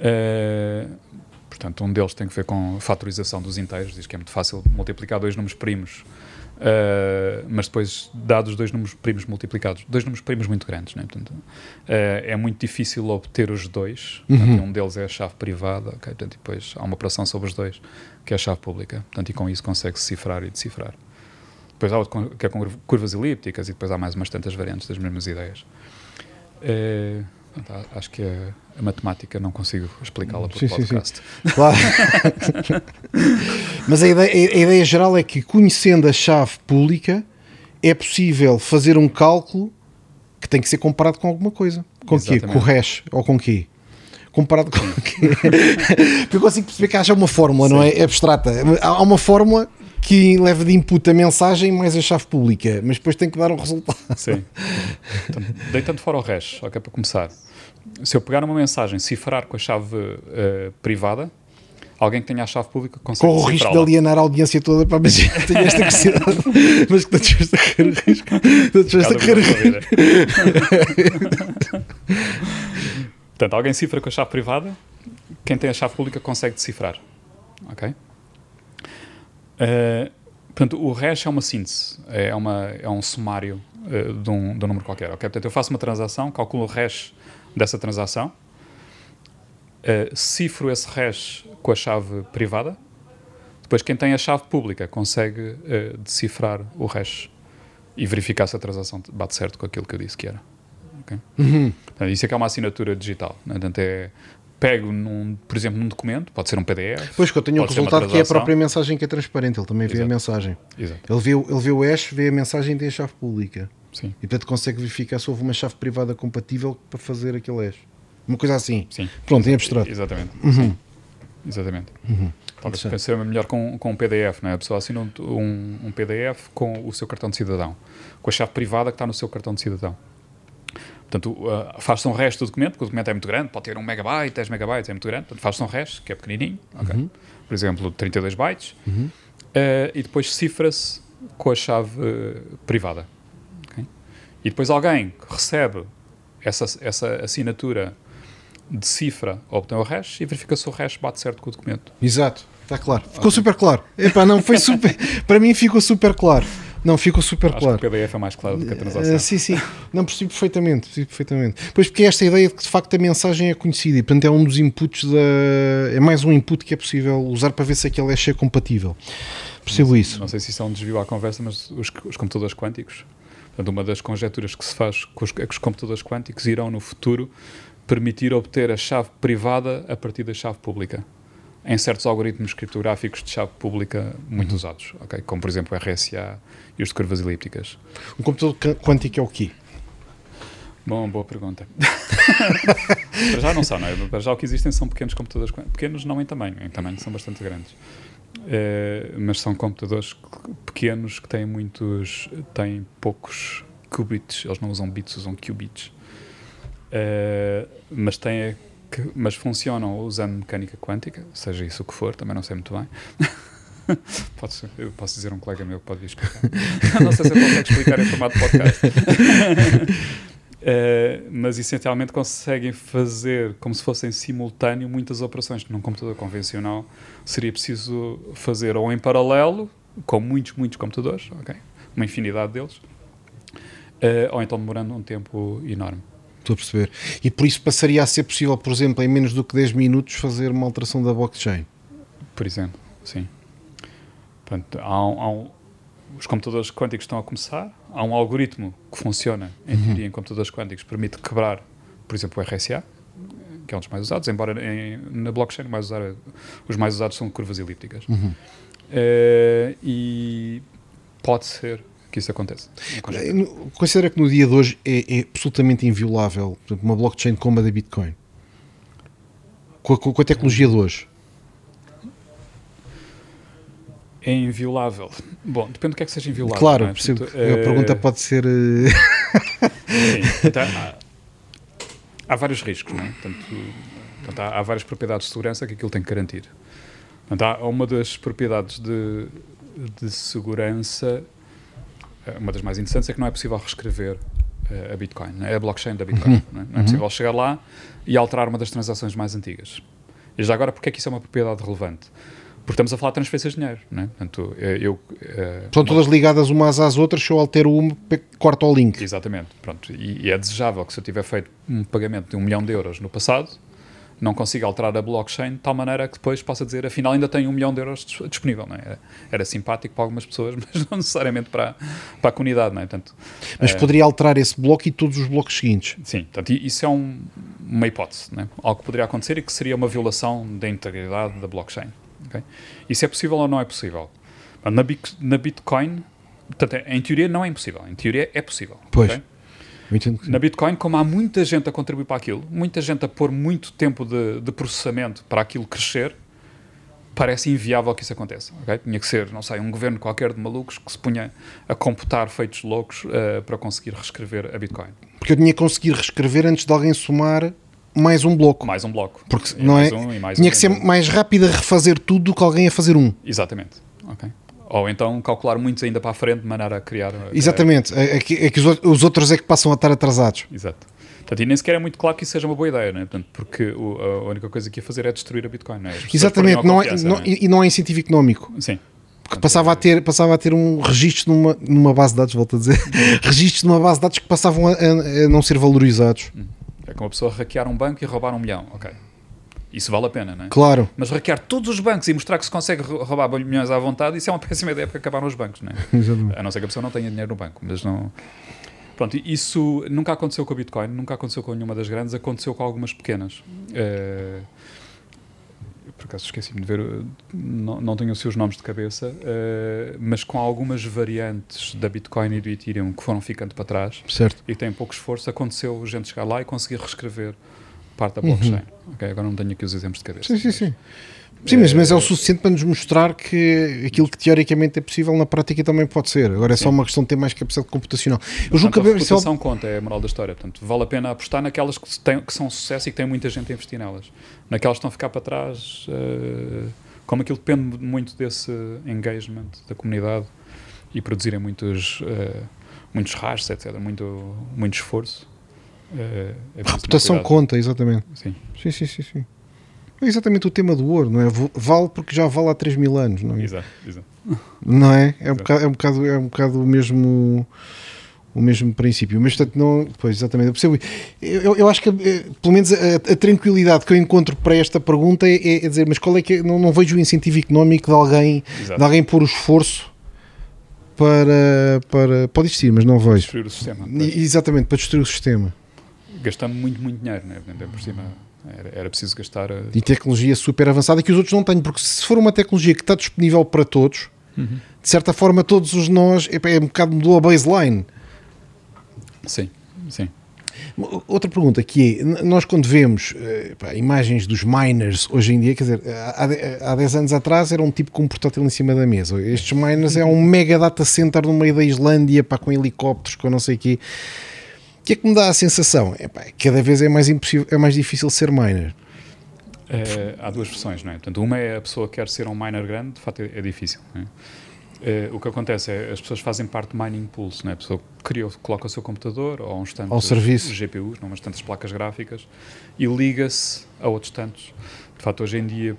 Uh, portanto, um deles tem que ver com a fatorização dos inteiros, diz que é muito fácil multiplicar dois números primos Uh, mas depois, dados dois números primos multiplicados, dois números primos muito grandes, né? Portanto, uh, é muito difícil obter os dois. Uhum. Portanto, um deles é a chave privada, okay? Portanto, depois há uma operação sobre os dois, que é a chave pública. Portanto, e com isso consegue-se cifrar e decifrar. Depois há outro que é com curvas elípticas e depois há mais umas tantas variantes das mesmas ideias. Uh, acho que a, a, matemática não consigo explicá-la por sim, podcast. Sim, sim. Claro. Mas a ideia, a ideia geral é que, conhecendo a chave pública, é possível fazer um cálculo que tem que ser comparado com alguma coisa. Com o quê? Com o hash ou com o quê? Comparado com o quê? Porque eu consigo perceber que haja uma fórmula, sim. não é? é abstrata. Há uma fórmula que leva de input a mensagem mais a chave pública, mas depois tem que dar um resultado. Sim. Então, deitando fora o hash, ok, para começar. Se eu pegar uma mensagem, cifrar com a chave uh, privada, alguém que tenha a chave pública consegue Com o risco de alienar a audiência toda para mas tenho esta curiosidade, mas que não te a correr risco. Não te a correr Portanto, alguém cifra com a chave privada, quem tem a chave pública consegue decifrar. Ok? Uh, portanto, o hash é uma síntese, é, uma, é um sumário uh, de, um, de um número qualquer. Okay? Portanto, eu faço uma transação, calculo o hash dessa transação uh, cifro esse hash com a chave privada. Depois, quem tem a chave pública consegue uh, decifrar o hash e verificar se a transação bate certo com aquilo que eu disse que era. Okay? Uhum. isso é que é uma assinatura digital. Né? Portanto, é, pego, num, por exemplo, num documento, pode ser um PDF. Pois que eu tenho um resultado que é a própria mensagem que é transparente, ele também vê Exato. a mensagem. Exato. Ele, vê, ele vê o hash, vê a mensagem e tem a chave pública. Sim. E portanto consegue verificar se houve uma chave privada compatível para fazer aquele hash. Uma coisa assim. Sim. Pronto, em abstrato. Exatamente. Uhum. Exatamente. Uhum. Talvez seja melhor com, com um PDF, não é? A pessoa assina um, um, um, PDF com o seu cartão de cidadão, com a chave privada que está no seu cartão de cidadão. Portanto, uh, faz-se um resto do documento, porque o documento é muito grande, pode ter 1 megabyte, 10 megabytes, é muito grande. Portanto, faz-se um resto, que é pequenininho, okay? uhum. por exemplo, 32 bytes, uhum. uh, e depois cifra-se com a chave uh, privada. Okay? E depois alguém recebe essa, essa assinatura decifra, obtém o hash e verifica se o hash bate certo com o documento. Exato, está claro. Ficou okay. super claro. Epá, não, foi super. para mim ficou super claro. Não, ficou super Acho claro. Que o PDF é mais claro do que a transação. Uh, sim, sim. Não percebi perfeitamente, perfeitamente. Pois porque é esta ideia de que de facto a mensagem é conhecida e portanto é um dos inputs da. É mais um input que é possível usar para ver se aquele hash é compatível. Percebo não, isso. Não sei se isso é um desvio à conversa, mas os, os computadores quânticos, portanto, uma das conjecturas que se faz é que os computadores quânticos irão no futuro permitir obter a chave privada a partir da chave pública em certos algoritmos criptográficos de chave pública muito uhum. usados, okay? como por exemplo o RSA e os de curvas elípticas. Um computador quântico é o quê? Bom, boa pergunta. para já não são, não é? Para já o que existem são pequenos computadores, pequenos não em tamanho, em tamanho são bastante grandes. É, mas são computadores pequenos que têm muitos, têm poucos qubits, eles não usam bits, usam qubits. Uh, mas tem que, mas funcionam usando mecânica quântica, seja isso o que for, também não sei muito bem. eu posso dizer um colega meu que pode explicar. não sei se ele consegue explicar em formato de podcast. uh, mas essencialmente conseguem fazer como se fossem simultâneo muitas operações que num computador convencional seria preciso fazer ou em paralelo, com muitos, muitos computadores, okay? uma infinidade deles, uh, ou então demorando um tempo enorme. Estou a perceber. E por isso passaria a ser possível, por exemplo, em menos do que 10 minutos, fazer uma alteração da blockchain. Por exemplo, sim. Portanto, há um, há um, os computadores quânticos estão a começar. Há um algoritmo que funciona, em uhum. teoria, em computadores quânticos, permite quebrar, por exemplo, o RSA, que é um dos mais usados, embora em, na blockchain mais usar, os mais usados são curvas elípticas. Uhum. Uh, e pode ser que isso acontece. Considera que no dia de hoje é, é absolutamente inviolável uma blockchain como a da Bitcoin? Com a, com a tecnologia de hoje? É inviolável. Bom, depende do que é que seja inviolável. Claro, é? Portanto, a é... pergunta pode ser. Eh, Sim, então, há, há, vários riscos, não é? Portanto, portanto há, há, várias propriedades de segurança que aquilo tem que garantir. Portanto, há uma das propriedades de, de segurança eh, uma das mais interessantes é que não é possível reescrever uh, a Bitcoin, é a blockchain da Bitcoin. Uhum. Não, é? não é uhum. possível chegar lá e alterar uma das transações mais antigas. E já agora, porque é que isso é uma propriedade relevante? Porque estamos a falar de transferências de dinheiro, não é? Portanto, eh, eu, São todas ligadas umas às outras, se eu altero uma, corto o link. Exatamente, pronto. E, e é desejável que se eu tiver feito um pagamento de um milhão de euros no passado, não consiga alterar a blockchain de tal maneira que depois possa dizer, afinal ainda tenho um milhão de euros disponível. Não é? era, era, simpático para algumas pessoas, mas não necessariamente para, para a comunidade. Não é? Portanto, mas é, poderia alterar esse bloco e todos os blocos seguintes. Sim, portanto, isso é um, uma hipótese. Não é? Algo que poderia acontecer e que seria uma violação da integridade da blockchain. Okay? Isso é possível ou não é possível? Na, na Bitcoin, portanto, em teoria não é impossível. Em teoria é possível. Pois. Okay? Na Bitcoin, como há muita gente a contribuir para aquilo, muita gente a pôr muito tempo de, de processamento para aquilo crescer, parece inviável que isso aconteça. Okay? Tinha que ser, não sei, um governo qualquer de malucos que se punha a computar feitos loucos uh, para conseguir reescrever a Bitcoin. Porque eu tinha que conseguir reescrever antes de alguém somar mais um bloco. Mais um bloco. Porque e não é? Um, tinha um, que ser mais rápido a refazer tudo do que alguém a fazer um. Exatamente. Ok. Ou então calcular muitos ainda para a frente de maneira a criar. Eh, Exatamente, é, é, que, é que os outros é que passam a estar atrasados. Exato. Portanto, e nem sequer é muito claro que isso seja uma boa ideia, né? Portanto, porque o, a única coisa que ia fazer é destruir a Bitcoin. Não é? Exatamente, não é, não, é? e não é incentivo económico. Sim. Porque passava a, ter, passava a ter um registro numa, numa base de dados, volto a dizer, registros numa base de dados que passavam a, a, a não ser valorizados. Hum. É como a pessoa hackear um banco e roubar um milhão, ok. Isso vale a pena, não é? Claro. Mas hackear todos os bancos e mostrar que se consegue roubar milhões à vontade, isso é uma péssima ideia para acabar nos bancos, não é? Exatamente. A não ser que a pessoa não tenha dinheiro no banco, mas não... Pronto, isso nunca aconteceu com o Bitcoin, nunca aconteceu com nenhuma das grandes, aconteceu com algumas pequenas. Uh, por acaso esqueci-me de ver, não, não tenho os seus nomes de cabeça, uh, mas com algumas variantes da Bitcoin e do Ethereum que foram ficando para trás certo. e têm pouco esforço, aconteceu gente chegar lá e conseguir reescrever parte da blockchain. Uhum. Okay, agora não tenho aqui os exemplos de cabeça. Sim, sim, sim. Sim, mas, mas é o suficiente para nos mostrar que aquilo que teoricamente é possível na prática também pode ser. Agora é Sim. só uma questão de ter mais capacidade computacional. Eu julgo que a reputação conta, é a moral da história. Portanto, vale a pena apostar naquelas que, que são sucesso e que tem muita gente a investir nelas. Naquelas que estão a ficar para trás, uh, como aquilo depende muito desse engagement da comunidade e produzirem muitos, uh, muitos hashes, etc. Muito, muito esforço. Uh, é a reputação conta, exatamente. Sim. Sim, sim, sim. sim. É exatamente o tema do ouro, não é? Vale porque já vale há 3 mil anos, não é? Exato, exato. Não é? É um, bocado, é um bocado, é um bocado o mesmo o mesmo princípio, mas portanto não, pois exatamente, eu percebo. Eu, eu acho que eh, pelo menos a, a, tranquilidade que eu encontro para esta pergunta é, é, é dizer, mas qual é que é, não, não vejo o incentivo económico de alguém, Exato. de alguém pôr o esforço para, para pode existir, mas não vejo. Destruir o sistema. Exatamente, para destruir o sistema. Gastamos muito, muito dinheiro, né? por cima era, era preciso gastar. A... E tecnologia super avançada que os outros não têm, porque se for uma tecnologia que está disponível para todos, uhum. de certa forma, todos os nós, é, é um bocado mudou a baseline. Sim, sim. Outra pergunta que é, nós quando vemos eh, pá, imagens dos miners hoje em dia, quer dizer, há, há 10 anos atrás era um tipo com um portátil em cima da mesa. Estes miners é um mega data center no meio da Islândia, pá, com helicópteros, com não sei o quê. O que é que me dá a sensação? É, pá, cada vez é mais, impossível, é mais difícil ser miner. É, há duas versões, não é? Portanto, uma é a pessoa que quer ser um miner grande, de facto é, é difícil. É? o que acontece é as pessoas fazem parte de mining pools, não é? A pessoa criou, coloca o seu computador ou uns tantos Ao serviço. GPUs, não, umas tantas placas gráficas e liga-se a outros tantos. De facto, hoje em dia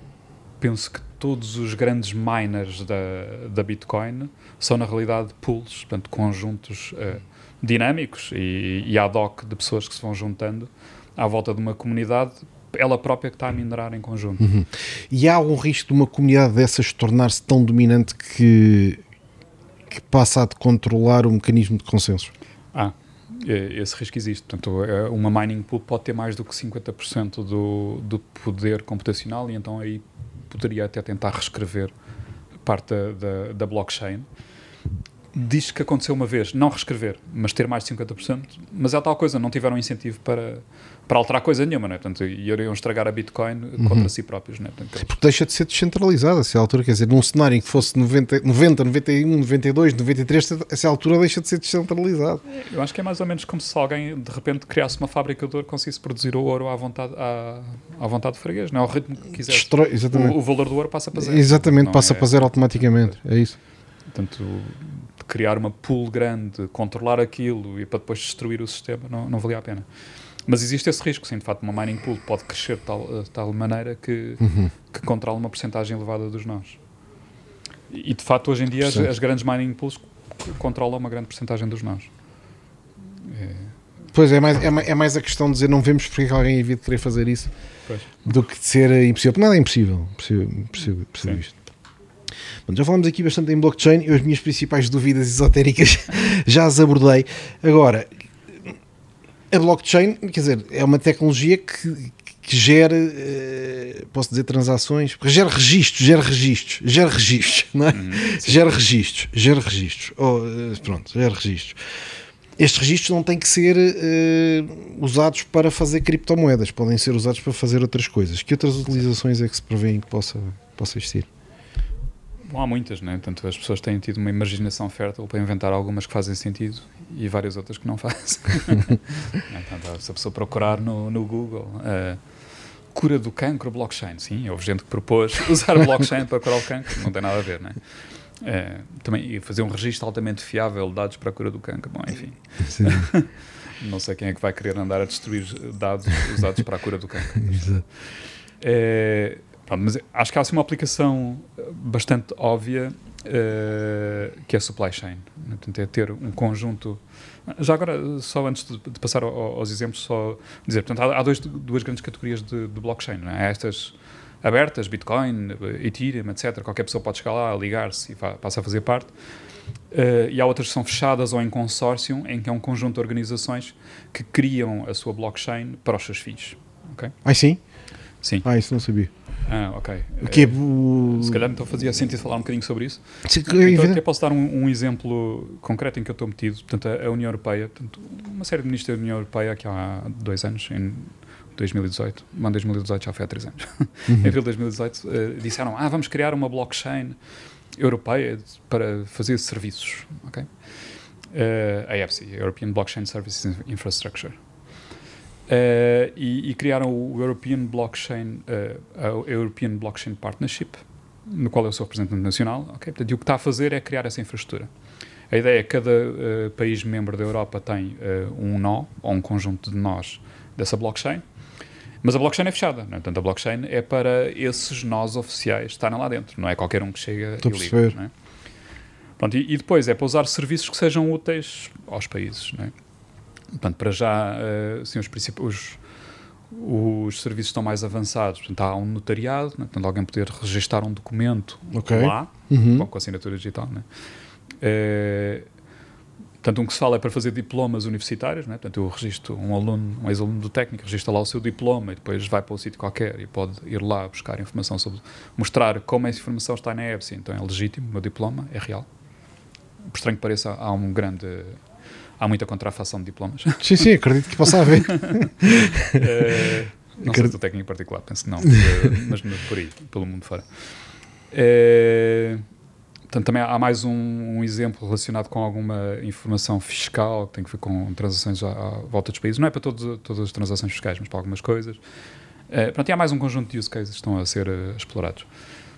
penso que todos os grandes miners da, da Bitcoin são na realidade pools, portanto conjuntos uh, dinâmicos e, e ad hoc de pessoas que se vão juntando à volta de uma comunidade ela própria que está a minerar em conjunto. Uhum. E há algum risco de uma comunidade dessas tornar-se tão dominante que, que passa a controlar o mecanismo de consenso? Ah, esse risco existe. Portanto, é, uma mining pool pode ter mais do que 50% do, do poder computacional e então aí poderia até tentar reescrever parte da, da, da blockchain diz que aconteceu uma vez, não reescrever, mas ter mais de 50%, mas é tal coisa, não tiveram incentivo para, para alterar coisa nenhuma, né? Portanto, iriam estragar a Bitcoin uhum. contra si próprios, né? Portanto, Porque deixa de ser descentralizada, essa altura, quer dizer, num cenário em que fosse 90, 90 91, 92, 93, essa altura deixa de ser descentralizada. Eu acho que é mais ou menos como se alguém de repente criasse uma fábrica de ouro conseguisse produzir o ouro à vontade, à, à vontade do freguês, não é? Ao ritmo que quiser. O, o, valor do ouro passa para zero. Exatamente, passa é, para zero automaticamente, é isso. Portanto, criar uma pool grande, controlar aquilo e para depois destruir o sistema, não, não valia a pena. Mas existe esse risco, sim, de facto, uma mining pool pode crescer de tal, de tal maneira que, uhum. que controla uma porcentagem elevada dos nós. E, de facto, hoje em dia, as, as, grandes mining pools controlam uma grande porcentagem dos nós. É... Pois é mais, é, é, mais a questão de dizer não vemos porque alguém havia de querer fazer isso pois. do que de ser impossível. Nada é impossível, percebo, percebo, percebo isto. Bom, já falamos aqui bastante em blockchain e as minhas principais dúvidas esotéricas já as abordei. Agora, a blockchain, quer dizer, é uma tecnologia que, que gera, uh, posso dizer, transações, gera registros, gera registros, gera registros, não é? Uhum, gera registros, gera registros. Oh, uh, pronto, gera registros. Estes registros não têm que ser uh, usados para fazer criptomoedas, podem ser usados para fazer outras coisas. Que outras utilizações é que se prevêem que possa, possa existir? Bom, há muitas, né? Tanto as pessoas têm tido uma imaginação fértil para inventar algumas que fazem sentido e várias outras que não fazem. então, se a pessoa procurar no, no Google uh, cura do cancro blockchain, sim, houve gente que propôs usar blockchain para curar o cancro, não tem nada a ver, né? Uh, também fazer um registro altamente fiável de dados para a cura do cancro, bom, enfim. não sei quem é que vai querer andar a destruir dados usados para a cura do cancro. Exato. Uh, Pronto, mas acho que há assim uma aplicação bastante óbvia uh, que é supply chain. Portanto, é ter um conjunto. Já agora, só antes de, de passar ao, aos exemplos, só dizer: portanto, há, há dois, duas grandes categorias de, de blockchain. Não é? Há estas abertas, Bitcoin, Ethereum, etc. Qualquer pessoa pode chegar lá, ligar-se e passa a fazer parte. Uh, e há outras que são fechadas ou em consórcio, em que é um conjunto de organizações que criam a sua blockchain para os seus fins. Okay? Ah, sim? Sim. Ah, isso não sabia. Ah, ok. Que é, o... Se calhar então fazia sentido falar um bocadinho sobre isso. Sim, então, até posso dar um, um, exemplo concreto em que eu estou metido. Portanto, a, a União Europeia, portanto, uma série de ministros da União Europeia, que há dois anos, em 2018, em 2018 já foi há três anos, uhum. em abril de 2018, uh, disseram: Ah, vamos criar uma blockchain europeia para fazer serviços. Okay? Uh, a European Blockchain Services Infrastructure. Uh, e, e, criaram o European Blockchain, uh, European Blockchain Partnership, no qual eu sou representante nacional. Okay? Portanto, e o que está a fazer é criar essa infraestrutura. A ideia é que cada uh, país membro da Europa tem um nó, ou um conjunto de nós dessa blockchain, mas a blockchain é fechada, né? portanto a blockchain é para esses nós oficiais estarem lá dentro, não é qualquer um que chega Estou e liga. Né? Pronto, e, e, depois é para usar serviços que sejam úteis aos países. Né? Portanto, para já, assim, os, os, os serviços estão mais avançados. Portanto, há um notariado, né? portanto, alguém poder registrar um documento okay. lá, uhum. com assinatura digital. Né? Uh, Portanto, um que se fala é para fazer diplomas universitários, né? portanto, eu registro um aluno, um ex-aluno do técnico, registra lá o seu diploma e depois vai para um sítio qualquer e pode ir lá buscar informação sobre, mostrar como essa informação está na EBSI, então é legítimo, o meu diploma é real. Por estranho que pareça, há um grande, há muita contrafação de diplomas. Sim, sim, acredito que possa haver. é, não acredito. sei do técnico em particular, penso que não, mas, mas por aí, pelo mundo fora. É, Portanto, também há mais um, um, exemplo relacionado com alguma informação fiscal que tem a ver com transações à, à volta dos países. Não é para todos, todas as transações fiscais, mas para algumas coisas. Uh, pronto, e há mais um conjunto de use cases que estão a ser uh, explorados.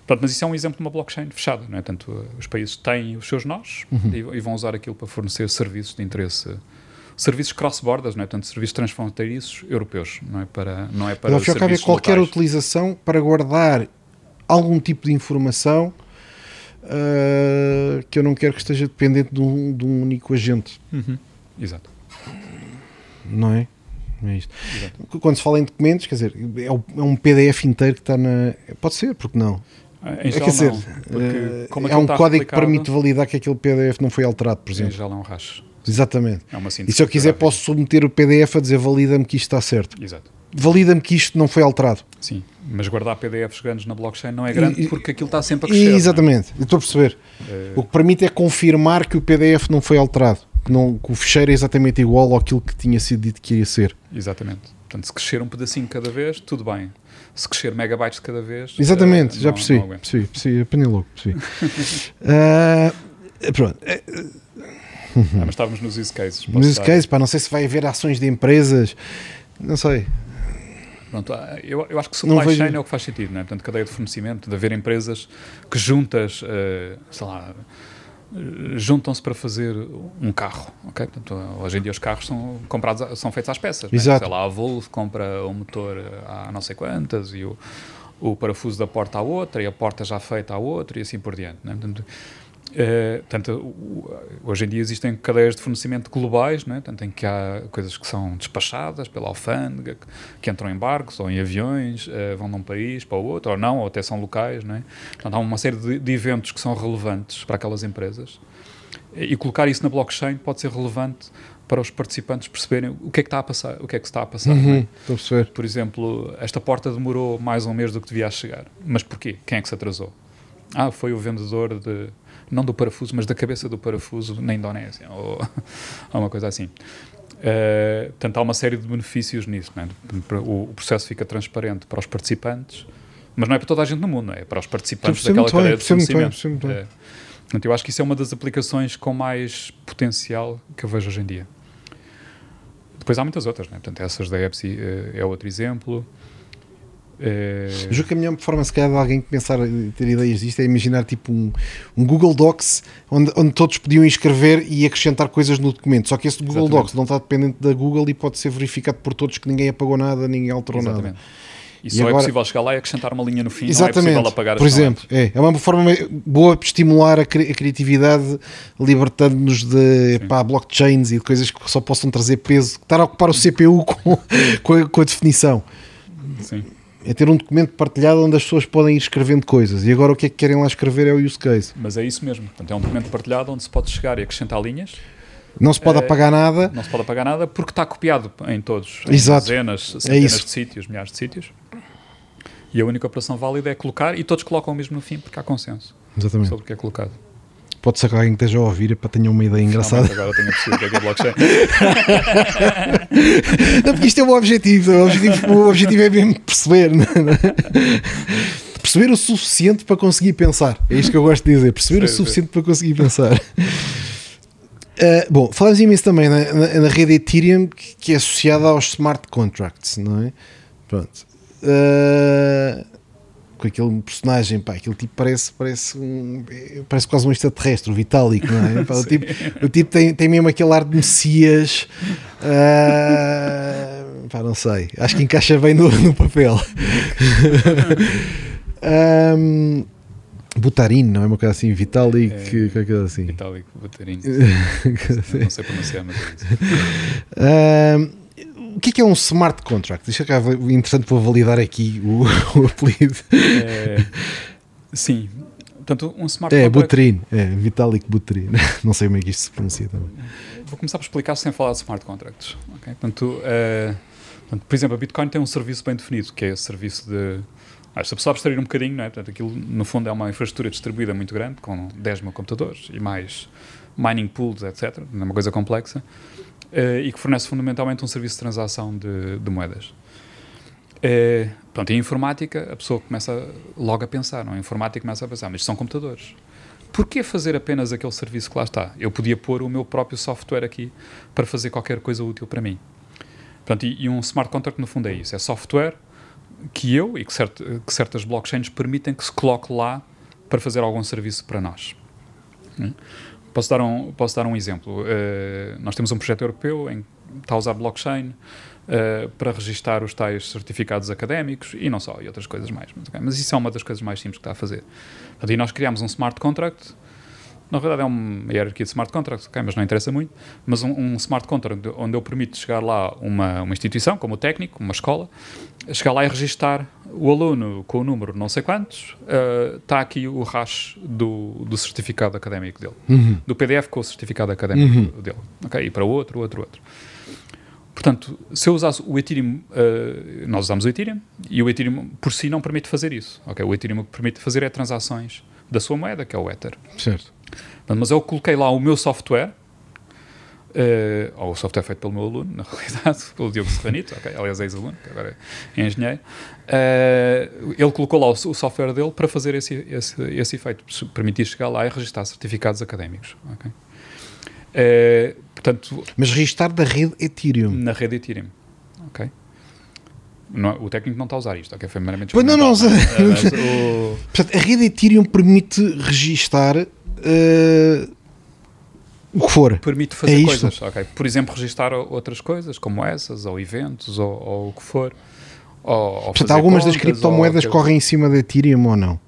Pronto, mas isso é um exemplo de uma blockchain fechada. Não é? Tanto uh, os países têm os seus nós uhum. e, e, vão usar aquilo para fornecer serviços de interesse serviços cross-borders, não é? Portanto, serviços transfronteiriços europeus, não é para não é para Mas, serviços qualquer locais. utilização para guardar algum tipo de informação uh, que eu não quero que esteja dependente de um, de um único agente. Uhum. Exato. Não é? É isto. Exato. Quando se fala em documentos, quer dizer, é, é um PDF inteiro que está na. Pode ser, porque não? Em é, quer dizer, não, porque, é um código que permite validar que aquele PDF não foi alterado, por exemplo. Já é um rash. Exatamente. É uma e se eu quiser, posso submeter o PDF a dizer valida-me que isto está certo. Exato. Valida-me que isto não foi alterado. Sim, mas guardar PDFs grandes na blockchain não é grande e, porque aquilo está sempre a crescer. É? Exatamente, é? estou a perceber. É... O que permite é confirmar que o PDF não foi alterado, que, não, que o fecheiro é exatamente igual àquilo que tinha sido dito que ia ser. Exatamente. Portanto, se crescer um pedacinho cada vez, tudo bem. Se crescer megabytes de cada vez. Exatamente, uh, já não, percebi. Não percebi, percebi, apanhei logo. Percebi. uh, pronto. Ah, mas estávamos nos use cases. Nos use cases, pá, não sei se vai haver ações de empresas, não sei. Pronto, ah, eu, eu acho que supply vejo... chain é o que faz sentido, não é? Portanto, cadeia de fornecimento, de haver empresas que juntas, uh, sei lá, juntam-se para fazer um carro, ok? Portanto, hoje em dia os carros são comprados, são feitos às peças, Exato. Sei lá, a Volvo compra o motor a não sei quantas e o, o parafuso da porta à outra e a porta já feita à outra e assim por diante, não é? Portanto, Uh, portanto, hoje em dia existem cadeias de fornecimento globais, né? tanto em que há coisas que são despachadas pela alfândega, que, que entram em barcos ou em aviões, uh, vão de um país para o outro, ou não, ou até são locais. Né? Portanto, há uma série de, de, eventos que são relevantes para aquelas empresas. E colocar isso na blockchain pode ser relevante para os participantes perceberem o que é que está a passar, o que é que está a passar. Uhum, é? a. Por exemplo, esta porta demorou mais um mês do que devia chegar. Mas porquê? Quem é que se atrasou? Ah, foi o vendedor de não do parafuso, mas da cabeça do parafuso na Indonésia, ou, ou uma coisa assim. Uh, portanto, há uma série de benefícios nisso. É? O, o, processo fica transparente para os participantes, mas não é para toda a gente no mundo, é para os participantes daquela cadeia de fornecimento. É. Portanto, eu acho que isso é uma das aplicações com mais potencial que eu vejo hoje em dia. Depois há muitas outras, né? portanto, essas da EPSI uh, é outro exemplo. É... Julgo que a melhor forma, se calhar, de alguém pensar, ter ideias disto, é imaginar tipo um, um Google Docs onde, onde todos podiam escrever e acrescentar coisas no documento. Só que esse Google Exatamente. Docs não está dependente da Google e pode ser verificado por todos que ninguém apagou nada, ninguém alterou Exatamente. nada. E só é agora- possível chegar lá e acrescentar uma linha no fim, Exatamente. não é possível apagar as Por exemplo, é, é uma forma boa de estimular a, cri- a criatividade, libertando-nos de pá, blockchains e de coisas que só possam trazer peso, estar a ocupar o CPU com, com, a, com a definição. Sim. É ter um documento partilhado onde as pessoas podem ir escrevendo coisas. E agora o que é que querem lá escrever é o use case. Mas é isso mesmo. Portanto, é um documento partilhado onde se pode chegar e acrescentar linhas. Não se pode É, apagar nada. Não se pode apagar nada porque está copiado em todos. Em Exato. dezenas, centenas isso. de sítios, milhares de sítios. E a única operação válida é colocar e todos colocam o mesmo no fim porque há consenso Exatamente. sobre o que é colocado. Pode ser que alguém que esteja a ouvir para tenha uma ideia engraçada. Finalmente, Agora tenho percebido o que é blockchain. Não, porque isto é o objetivo. O objetivo, o objetivo é mesmo perceber. não é? Perceber o suficiente para conseguir pensar. É isto que eu gosto de dizer. Perceber o suficiente para conseguir pensar. Uh, bom, falamos imenso também na, na- na rede Ethereum que, que é associada aos smart contracts, não é? Pronto. Uh, com aquele personagem, pá, aquele tipo parece, parece, um, parece quase um extraterrestre, o Vitalik, não é? Pá, o tipo, o tipo tem, tem mesmo aquele ar de Messias. Uh, pá, não sei. Acho que encaixa bem no, no papel. um, Butarino, não é uma coisa assim? Vitalik, É. qualquer coisa assim. Vitalik Buterin. Não sei pronunciar, mas é isso. Um, o que é, que é um smart contract? Isto é interessante para validar aqui o, o apelido. É, sim. Portanto, um smart É, contract... Buterin, é, Vitalik Buterin. Não sei como é que isto se pronuncia também. Vou começar por explicar sem falar de smart contracts. ok? Portanto, eh, portanto, por exemplo, a Bitcoin tem um serviço bem definido, que é esse serviço de. Ah, se a pessoa abstrair um bocadinho, não é? Portanto, aquilo no fundo é uma infraestrutura distribuída muito grande, com 10 mil computadores e mais mining pools, etc. É uma coisa complexa. Eh, e que fornece fundamentalmente um serviço de transação de, de moedas. Eh, pronto, em informática, a pessoa começa logo a pensar, não é? A informática começa a pensar, mas são computadores. Porquê fazer apenas aquele serviço que lá está? Eu podia pôr o meu próprio software aqui para fazer qualquer coisa útil para mim. Portanto, e, e um smart contract, no fundo, é isso. É software que eu e que, que certas blockchains permitem que se coloque lá para fazer algum serviço para nós. Hum? Posso dar um, posso dar um exemplo. Eh, nós temos um projeto europeu em que está a usar blockchain eh, para registar os tais certificados académicos e não só, e outras coisas mais. Mas, ok, mas isso é uma das coisas mais simples que está a fazer. Portanto, e nós criámos um smart contract. Na realidade é uma hierarquia de smart contracts, ok, mas não interessa muito. Mas um, um smart contract onde eu permito chegar lá uma, uma instituição, como o técnico, uma escola, chegar lá e registar o aluno com o número não sei quantos, eh, está aqui o hash do, do certificado académico dele. Do PDF com o certificado académico dele. Ok, e para o outro, outro, outro. Portanto, se eu usasse o Ethereum, eh, nós usamos o Ethereum e o Ethereum por si não permite fazer isso. ok? O Ethereum o que permite fazer é transações da sua moeda, que é o Ether. Certo. Mas eu coloquei lá o meu software, eh, ou o software feito pelo meu aluno, na realidade, pelo Diogo Serranito, ok, aliás é ex-aluno, que agora é engenheiro, eh, ele colocou lá o, o software dele para fazer esse, esse, esse efeito, permitir chegar lá e registrar certificados académicos. ok? Eh, portanto, Mas registar da rede Ethereum. na rede Ethereum. Ok? Não- o técnico não está a usar isto, ok? Foi meramente Pois não, não, não é? Mas o- Portanto, a rede Ethereum permite registar eh, o que for. permite fazer É isto? coisas, ok? Por exemplo, registar outras coisas, como essas, ou eventos, ou, ou o que for. Ou, Portanto, algumas das contas, criptomoedas ou- correm em cima da Ethereum ou não?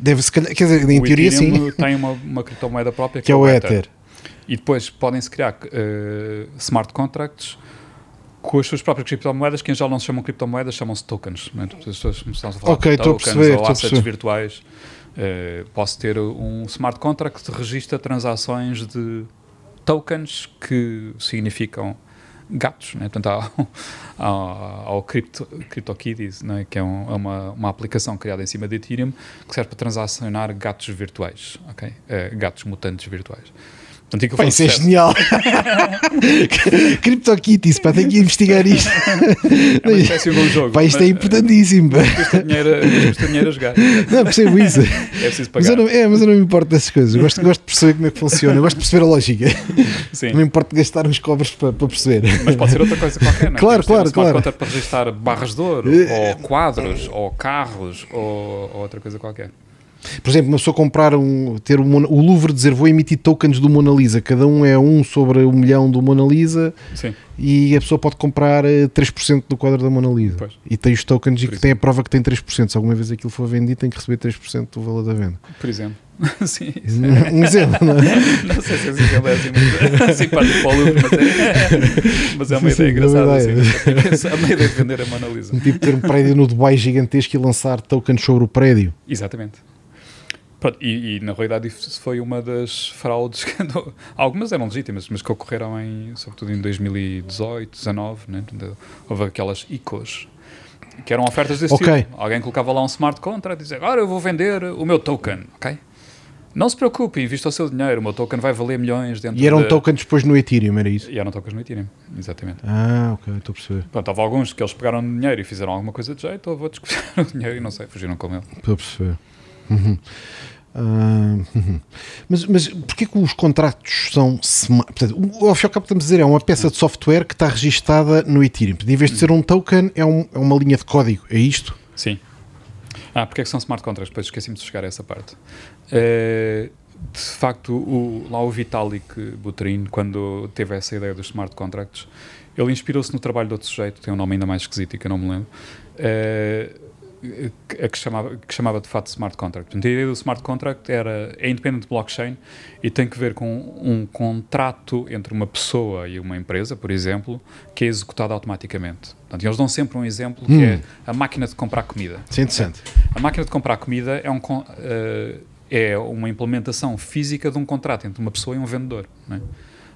Deve se calhar, quer dizer, em o teoria Ethereum sim, tem uma, uma criptomoeda própria que é o Ether. E depois podem-se criar eh, smart contracts com as suas próprias criptomoedas, que em geral não se chamam criptomoedas, chamam-se tokens. Não é? As pessoas começam a falar Ok, de a tokens perceber, ou assets virtuais. Eh, posso ter um smart contract que registra transações de tokens que significam gatos, né? portanto ao Crypto, CryptoKitties, né? que é, um- é uma, uma aplicação criada em cima de Ethereum que serve para transacionar gatos virtuais, ok? Eh, gatos mutantes virtuais. Portanto, aquilo um isso é genial. CryptoKitties, pá, tenho que investigar isto. É uma espécie de um jogo. Pá, isto é mas, importantíssimo. pá. eh, Custa dinheiro, custa dinheiro a jogar. Não, percebo isso. É preciso Mas pagar. eu, não, é, mas eu não me importo dessas coisas. Eu gosto, gosto de perceber como é que funciona. Eu gosto de perceber a lógica. Sim. Não me importo de gastar uns cobres para, para perceber. Mas pode ser outra coisa qualquer, não é? Claro, ter claro, claro. contract para registrar barras de ouro, Eh, ou quadros, ou carros, ou, ou outra coisa qualquer. Por exemplo, uma pessoa comprar um, ter o, o Louvre dizer vou emitir tokens do Mona Lisa, cada um é um sobre um milhão do Mona Lisa Sim. e a pessoa pode comprar 3% eh, do quadro da Mona Lisa. Pois. E tem os tokens e que tem a prova que tem 3%. Se alguma vez aquilo for vendido, tem que receber 3% do valor da venda. Por exemplo. Sim. Um exemplo, não é? Não sei se esse exemplo é assim muito simpático para o Louvre, mas é, mas é uma ideia é engraçada. Assim, a uma ideia de vender a Mona Lisa. Um tipo ter um prédio no Dubai gigantesco e lançar tokens sobre o prédio. Exatamente. Pronto, e, e, na realidade isso foi uma das fraudes que não- algumas eram legítimas, mas que ocorreram em, sobretudo em 2018, 19, né? Houve aquelas ICOs que eram ofertas desse Ok. tipo. Alguém colocava lá um smart contract e dizia, agora eu vou vender o meu token, ok? Não se preocupe, invista o seu dinheiro, o meu token vai valer milhões dentro E eram de... tokens depois no Ethereum, era isso? E eram tokens no Ethereum, exatamente. Ah, ok, estou a perceber. Pronto, houve alguns que eles pegaram dinheiro e fizeram alguma coisa de jeito, outros que fizeram o dinheiro e não sei, fugiram com ele. Estou a perceber. Uhum. Ah. Mas, mas porquê que os contratos são smart? Portanto, o ao fim e estamos a dizer, é uma peça de software que está registada no Ethereum. Em vez de ser um token, é, um- é uma linha de código. É isto? Sim. Ah, porque é que são smart contracts? Depois esqueci-me de chegar a essa parte. Eh, de facto, o, lá o Vitalik Buterin, quando teve essa ideia dos smart contracts, ele inspirou-se no trabalho de outro sujeito, tem um nome ainda mais esquisito que eu não me lembro, que, a que, chamava, que chamava de fato smart contract. Portanto, a ideia do smart contract era, é independente de blockchain e tem que ver com um contrato entre uma pessoa e uma empresa, por exemplo, que é executado automaticamente. Portanto, eles dão sempre um exemplo que Hum. é a máquina de comprar comida. Isso é interessante. A máquina de comprar comida é, um, eh, é uma implementação física de um contrato entre uma pessoa e um vendedor. não é?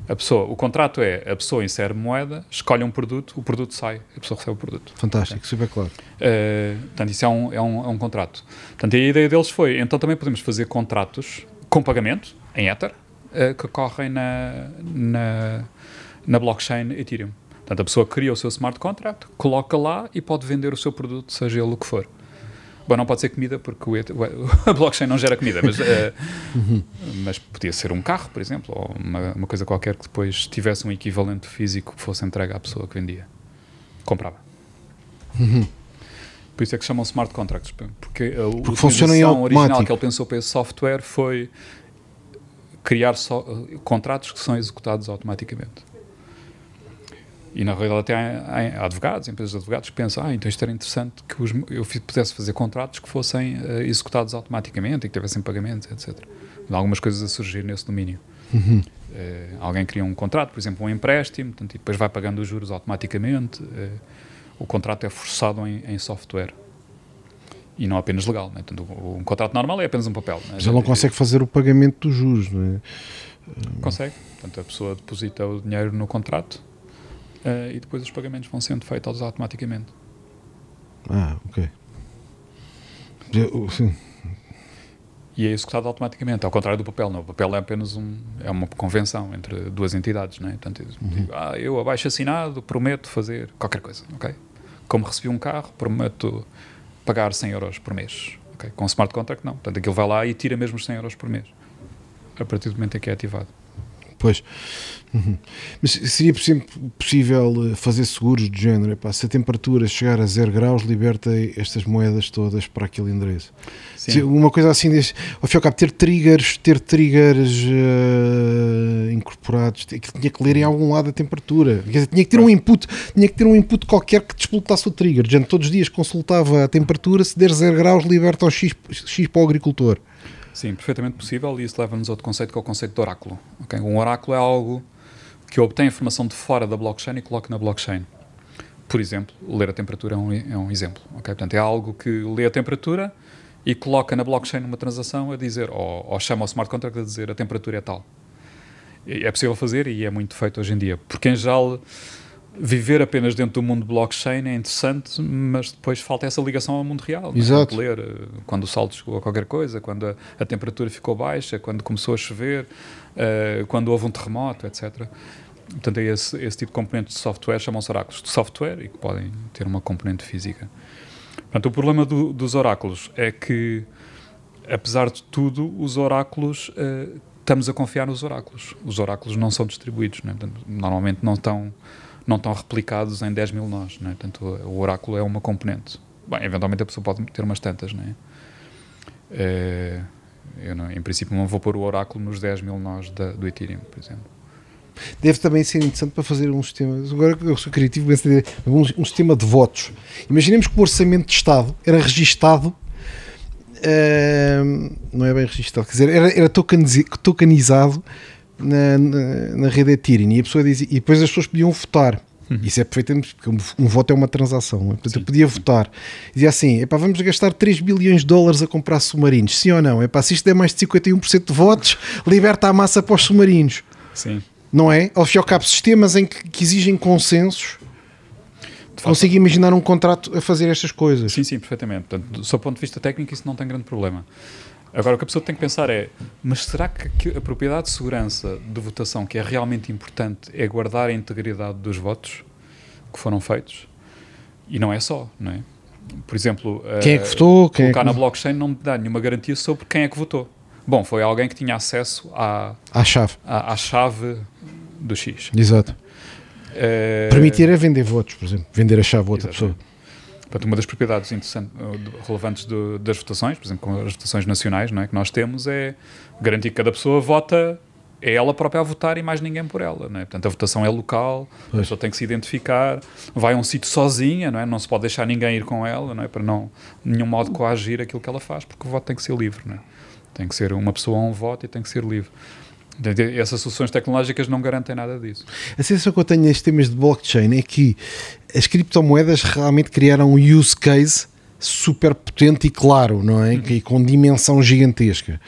A pessoa, o contrato é a pessoa insere moeda, escolhe um produto, o produto sai, a pessoa recebe o produto. Fantástico, super claro. Uh, portanto, isso é um, é, um, é um contrato. Portanto, a ideia deles foi, então também podemos fazer contratos com pagamento, em Ether, uh, que correm na, na, na blockchain Ethereum. Portanto, a pessoa cria o seu smart contract, coloca lá e pode vender o seu produto, seja ele o que for. Bom, não pode ser comida porque o, o- a blockchain não gera comida, mas, uh, mas podia ser um carro, por exemplo, ou uma, uma coisa qualquer que depois tivesse um equivalente físico que fosse entregue à pessoa que vendia. Comprava. Por isso é que se chamam smart contracts, porque a Porque funcionam em original que ele pensou para esse software foi criar só, uh, contratos que são executados automaticamente. E na realidade até há, há advogados, empresas de advogados que pensam, ah, então isto era interessante que os- eu pudesse fazer contratos que fossem uh, executados automaticamente e que tivessem pagamentos, etc. Há algumas coisas a surgir nesse domínio. Eh, alguém cria um contrato, por exemplo, um empréstimo, portanto, e depois vai pagando os juros automaticamente. eh, o contrato é forçado em, em software. E não apenas legal. Né? Portanto, um contrato normal é apenas um papel. Né? Mas ele não consegue fazer o pagamento dos juros, não é? Consegue. Portanto, a pessoa deposita o dinheiro no contrato e depois os pagamentos vão sendo feitos automaticamente. Ah, ok. Eu- sim. E é executado automaticamente, ao contrário do papel. Não, o papel é apenas um, é uma convenção entre duas entidades. Não é? Portanto, eu digo, ah, eu abaixo assinado, prometo fazer qualquer coisa. ok? Como recebi um carro, prometo pagar 100 euros por mês. ok? Com smart contract, não. Portanto, aquilo vai lá e tira mesmo os 100 euros por mês. A partir do momento em que é ativado. Pois. Uhum. Mas seria possível eh, fazer seguros do género? Epá, se a temperatura chegar a 0 graus, liberta estas moedas todas para aquele endereço. Se- Uma coisa assim, desse, ao fim e ao cabo, ter triggers, ter triggers eh, incorporados, aquilo tinha que ler em algum lado a temperatura. Quer dizer, tinha que ter um input, tinha que ter um input qualquer que despoletasse o trigger. Gente, todos os dias consultava a temperatura, se der 0 graus, liberta o X, X para o agricultor. Sim, perfeitamente possível e isso leva-nos a outro conceito que é o conceito de oráculo. ok? Um oráculo é algo que obtém informação de fora da blockchain e coloca na blockchain. Por exemplo, ler a temperatura é um, é um exemplo. ok? Portanto, é algo que lê a temperatura e coloca na blockchain uma transação a dizer, ou, ou chama o smart contract a dizer a temperatura é tal. É possível fazer e é muito feito hoje em dia. Porque, em geral, viver apenas dentro do mundo blockchain é interessante, mas depois falta essa ligação ao mundo real. é? Exato. Ler eh, quando o salto chegou a qualquer coisa, quando a, a temperatura ficou baixa, quando começou a chover, eh, quando houve um terremoto, etc. Portanto, é esse, esse tipo de componentes de software chamam-se oráculos de software e que podem ter uma componente física. Portanto, o problema do- dos oráculos é que, apesar de tudo, os oráculos, eh, estamos a confiar nos oráculos. Os oráculos não são distribuídos, né? Normalmente não estão, não estão replicados em 10 mil nós. Né? Portanto, o oráculo é uma componente. Bem, eventualmente a pessoa pode ter umas tantas, né? É, eu não, em princípio não vou pôr o oráculo nos 10 mil nós da, do Ethereum, por exemplo. Deve também ser interessante para fazer um sistema. Agora eu sou criativo, um, um sistema de votos. Imaginemos que o orçamento de Estado era registado. Uh, não é bem registado, quer dizer, era, era tokenizado na, na, na rede Ethereum e, a pessoa dizia, e depois as pessoas podiam votar. Uhum. Isso é perfeitamente, porque um, um, voto é uma transação. É? Portanto, sim. eu podia votar. Dizia assim: epá, vamos gastar 3 bilhões de dólares a comprar submarinos. Sim ou não? Epá, se isto der mais de 51% de votos, liberta a massa para os submarinos. Sim. Não é? Ao fim e ao cabo, sistemas em que, que exigem consensos. Consigo imaginar um contrato a fazer estas coisas. Sim, sim, perfeitamente. Portanto, do seu ponto de vista técnico, isso não tem grande problema. Agora, o que a pessoa tem que pensar é: mas será que a propriedade de segurança de votação, que é realmente importante, é guardar a integridade dos votos que foram feitos? E não é só, não é? Por exemplo, quem é que votou? Quem é colocar é que... na blockchain não me dá nenhuma garantia sobre quem é que votou. Bom, foi alguém que tinha acesso à, à chave, à, à chave do X. Exato. É... Permitir é vender votos, por exemplo, vender a chave a outra Exatamente. pessoa. Portanto, uma das propriedades relevantes do, das votações, por exemplo, com as votações nacionais não é, que nós temos, é garantir que cada pessoa vota, é ela própria a votar e mais ninguém por ela. Não é? Portanto, a votação é local, pois. a pessoa tem que se identificar, vai a um sítio sozinha, não, é? não se pode deixar ninguém ir com ela, não é? para não, de nenhum modo, coagir aquilo que ela faz, porque o voto tem que ser livre. Não é? Tem que ser uma pessoa a um voto e tem que ser livre. Essas soluções tecnológicas não garantem nada disso. A sensação que eu tenho nestes temas de blockchain é que as criptomoedas realmente criaram um use case super potente e claro, não é? Uhum. E com dimensão gigantesca.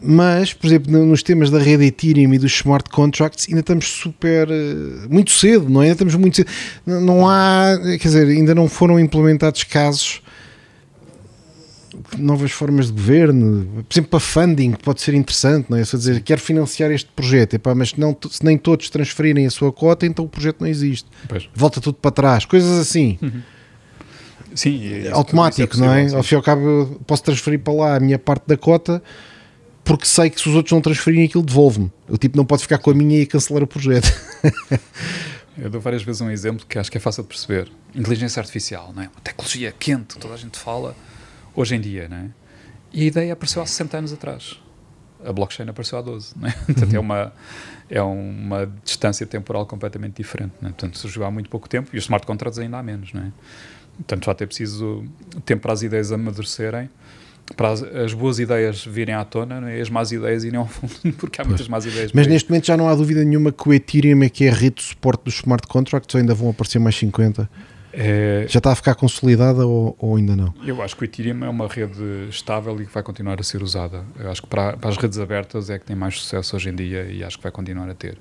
Mas, por exemplo, nos temas da rede Ethereum e dos smart contracts, ainda estamos super. Eh, muito cedo, não é? Ainda estamos muito cedo. Não há. Quer dizer, ainda não foram implementados casos novas formas de governo, por exemplo, para funding, pode ser interessante, não é? Só dizer, quero financiar este projeto, epá, mas não, se nem todos transferirem a sua cota, então o projeto não existe. Pois. Volta tudo para trás, coisas assim. Uhum. Sim, é, automático, é possível, não é? Sim. Ao fim e ao cabo, posso transferir para lá a minha parte da cota porque sei que se os outros não transferirem aquilo, devolve-me. O tipo não pode ficar com a minha e cancelar o projeto. Eu dou várias vezes um exemplo que acho que é fácil de perceber. Inteligência artificial, não é? Uma tecnologia quente, toda a gente fala hoje em dia, né? E a ideia apareceu há 60 anos atrás. A blockchain apareceu há 12, né? Portanto, é uma, é uma distância temporal completamente diferente, né? Portanto, surgiu há muito pouco tempo e os smart contracts ainda há menos, né? Portanto, já ter preciso tempo para as ideias amadurecerem, para as, as, boas ideias virem à tona né? e as más ideias irem ao fundo, porque há pois. muitas más ideias. Mas neste momento já não há dúvida nenhuma que o Ethereum é que é a rede de suporte dos smart contracts ou ainda vão aparecer mais 50? É, Já está a ficar consolidada ou, ou, ainda não? Eu acho que o Ethereum é uma rede estável e que vai continuar a ser usada. Eu acho que para, para, as redes abertas é que tem mais sucesso hoje em dia e acho que vai continuar a ter.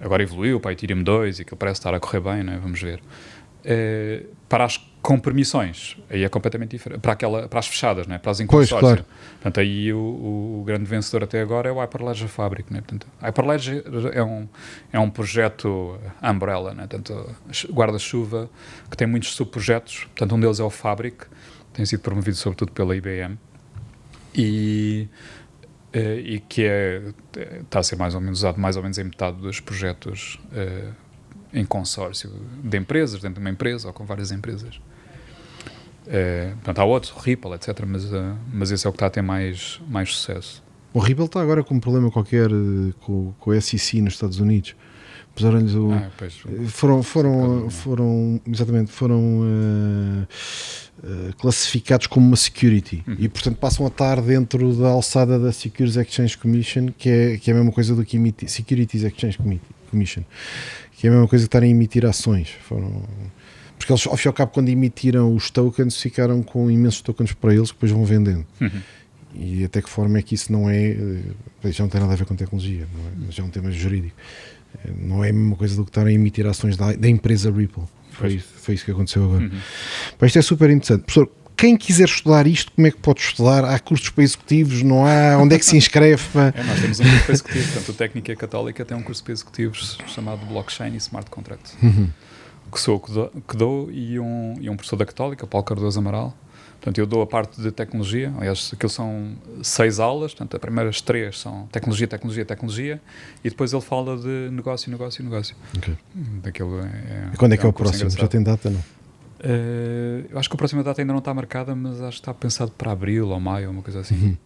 Agora evoluiu para Ethereum 2 e que parece estar a correr bem, né? vamos ver. É, para as com permissões, aí é completamente diferente. Para, aquela, para as fechadas, né? para as em pois, claro. Portanto, aí o, o, grande vencedor até agora é o Hyperledger Fabric. Né? Portanto, Hyperledger é um, é um projeto umbrella, né? guarda-chuva, que tem muitos subprojetos. Portanto, um deles é o Fabric, tem sido promovido sobretudo pela IBM. E, eh, e que é, está a ser mais ou menos usado mais ou menos em metade dos projetos uh, em consórcio de empresas, dentro de uma empresa ou com várias empresas. É, portanto, há outros, o Ripple, etc. Mas, uh, mas esse é o que está a ter mais, mais sucesso. O Ripple está agora com um problema qualquer uh, com, com o SEC nos Estados Unidos. Puseram-lhes o. Ah, pois, foram, foram, foram, exatamente, foram uh, classificados como uma security uhum. e, portanto, passam a estar dentro da alçada da Securities Exchange Commission, que é, que é a mesma coisa do que emite Securities Exchange Commission, que é a mesma coisa que estarem a emitir ações. Foram porque eles, ao fim e ao cabo, quando emitiram os tokens, ficaram com imensos tokens para eles que depois vão vendendo. Uhum. E até que forma é que isso não é. Eh, já não tem nada a ver com tecnologia, é? já é um tema jurídico. Eh, não é a mesma coisa do que estar a emitir ações da, da empresa Ripple. Foi, isso, foi isso que aconteceu agora. Uhum. Mas isto é super interessante. Professor, quem quiser estudar isto, como é que pode estudar? Há cursos para executivos? Não há? Onde é que se inscreve? é, nós temos um curso para executivos. Portanto, o Técnica Católica tem um curso para executivos chamado Blockchain e Smart Contracts. Uhum que sou que dou, e, um, e um professor da Católica, Paulo Cardoso Amaral. Portanto, eu dou a parte de tecnologia, aliás, aquilo são seis aulas, portanto, as primeiras três são tecnologia, tecnologia, tecnologia, e depois ele fala de negócio, negócio, negócio. Okay. Daquilo é, e quando é, é que é, o próximo? Já tem data, não? Uh, eu acho que a próxima data ainda não está marcada, mas acho que está pensado para abril ou maio, uma coisa assim. Uhum.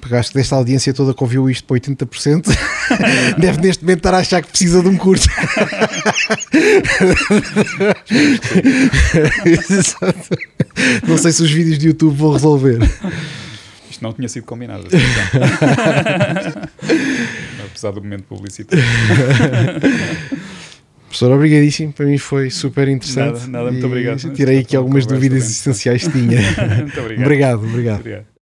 Pegaste desta audiência toda que ouviu isto para 80%, deve neste momento estar a achar que precisa de um curso. não sei se os vídeos de YouTube vão resolver. Isto não tinha sido combinado. Apesar do momento publicitário. Professor, obrigadíssimo. Para mim foi super interessante. Nada, nada muito obrigado. Tirei aqui algumas dúvidas essenciais que tinha. muito obrigado. obrigado, obrigado. obrigado.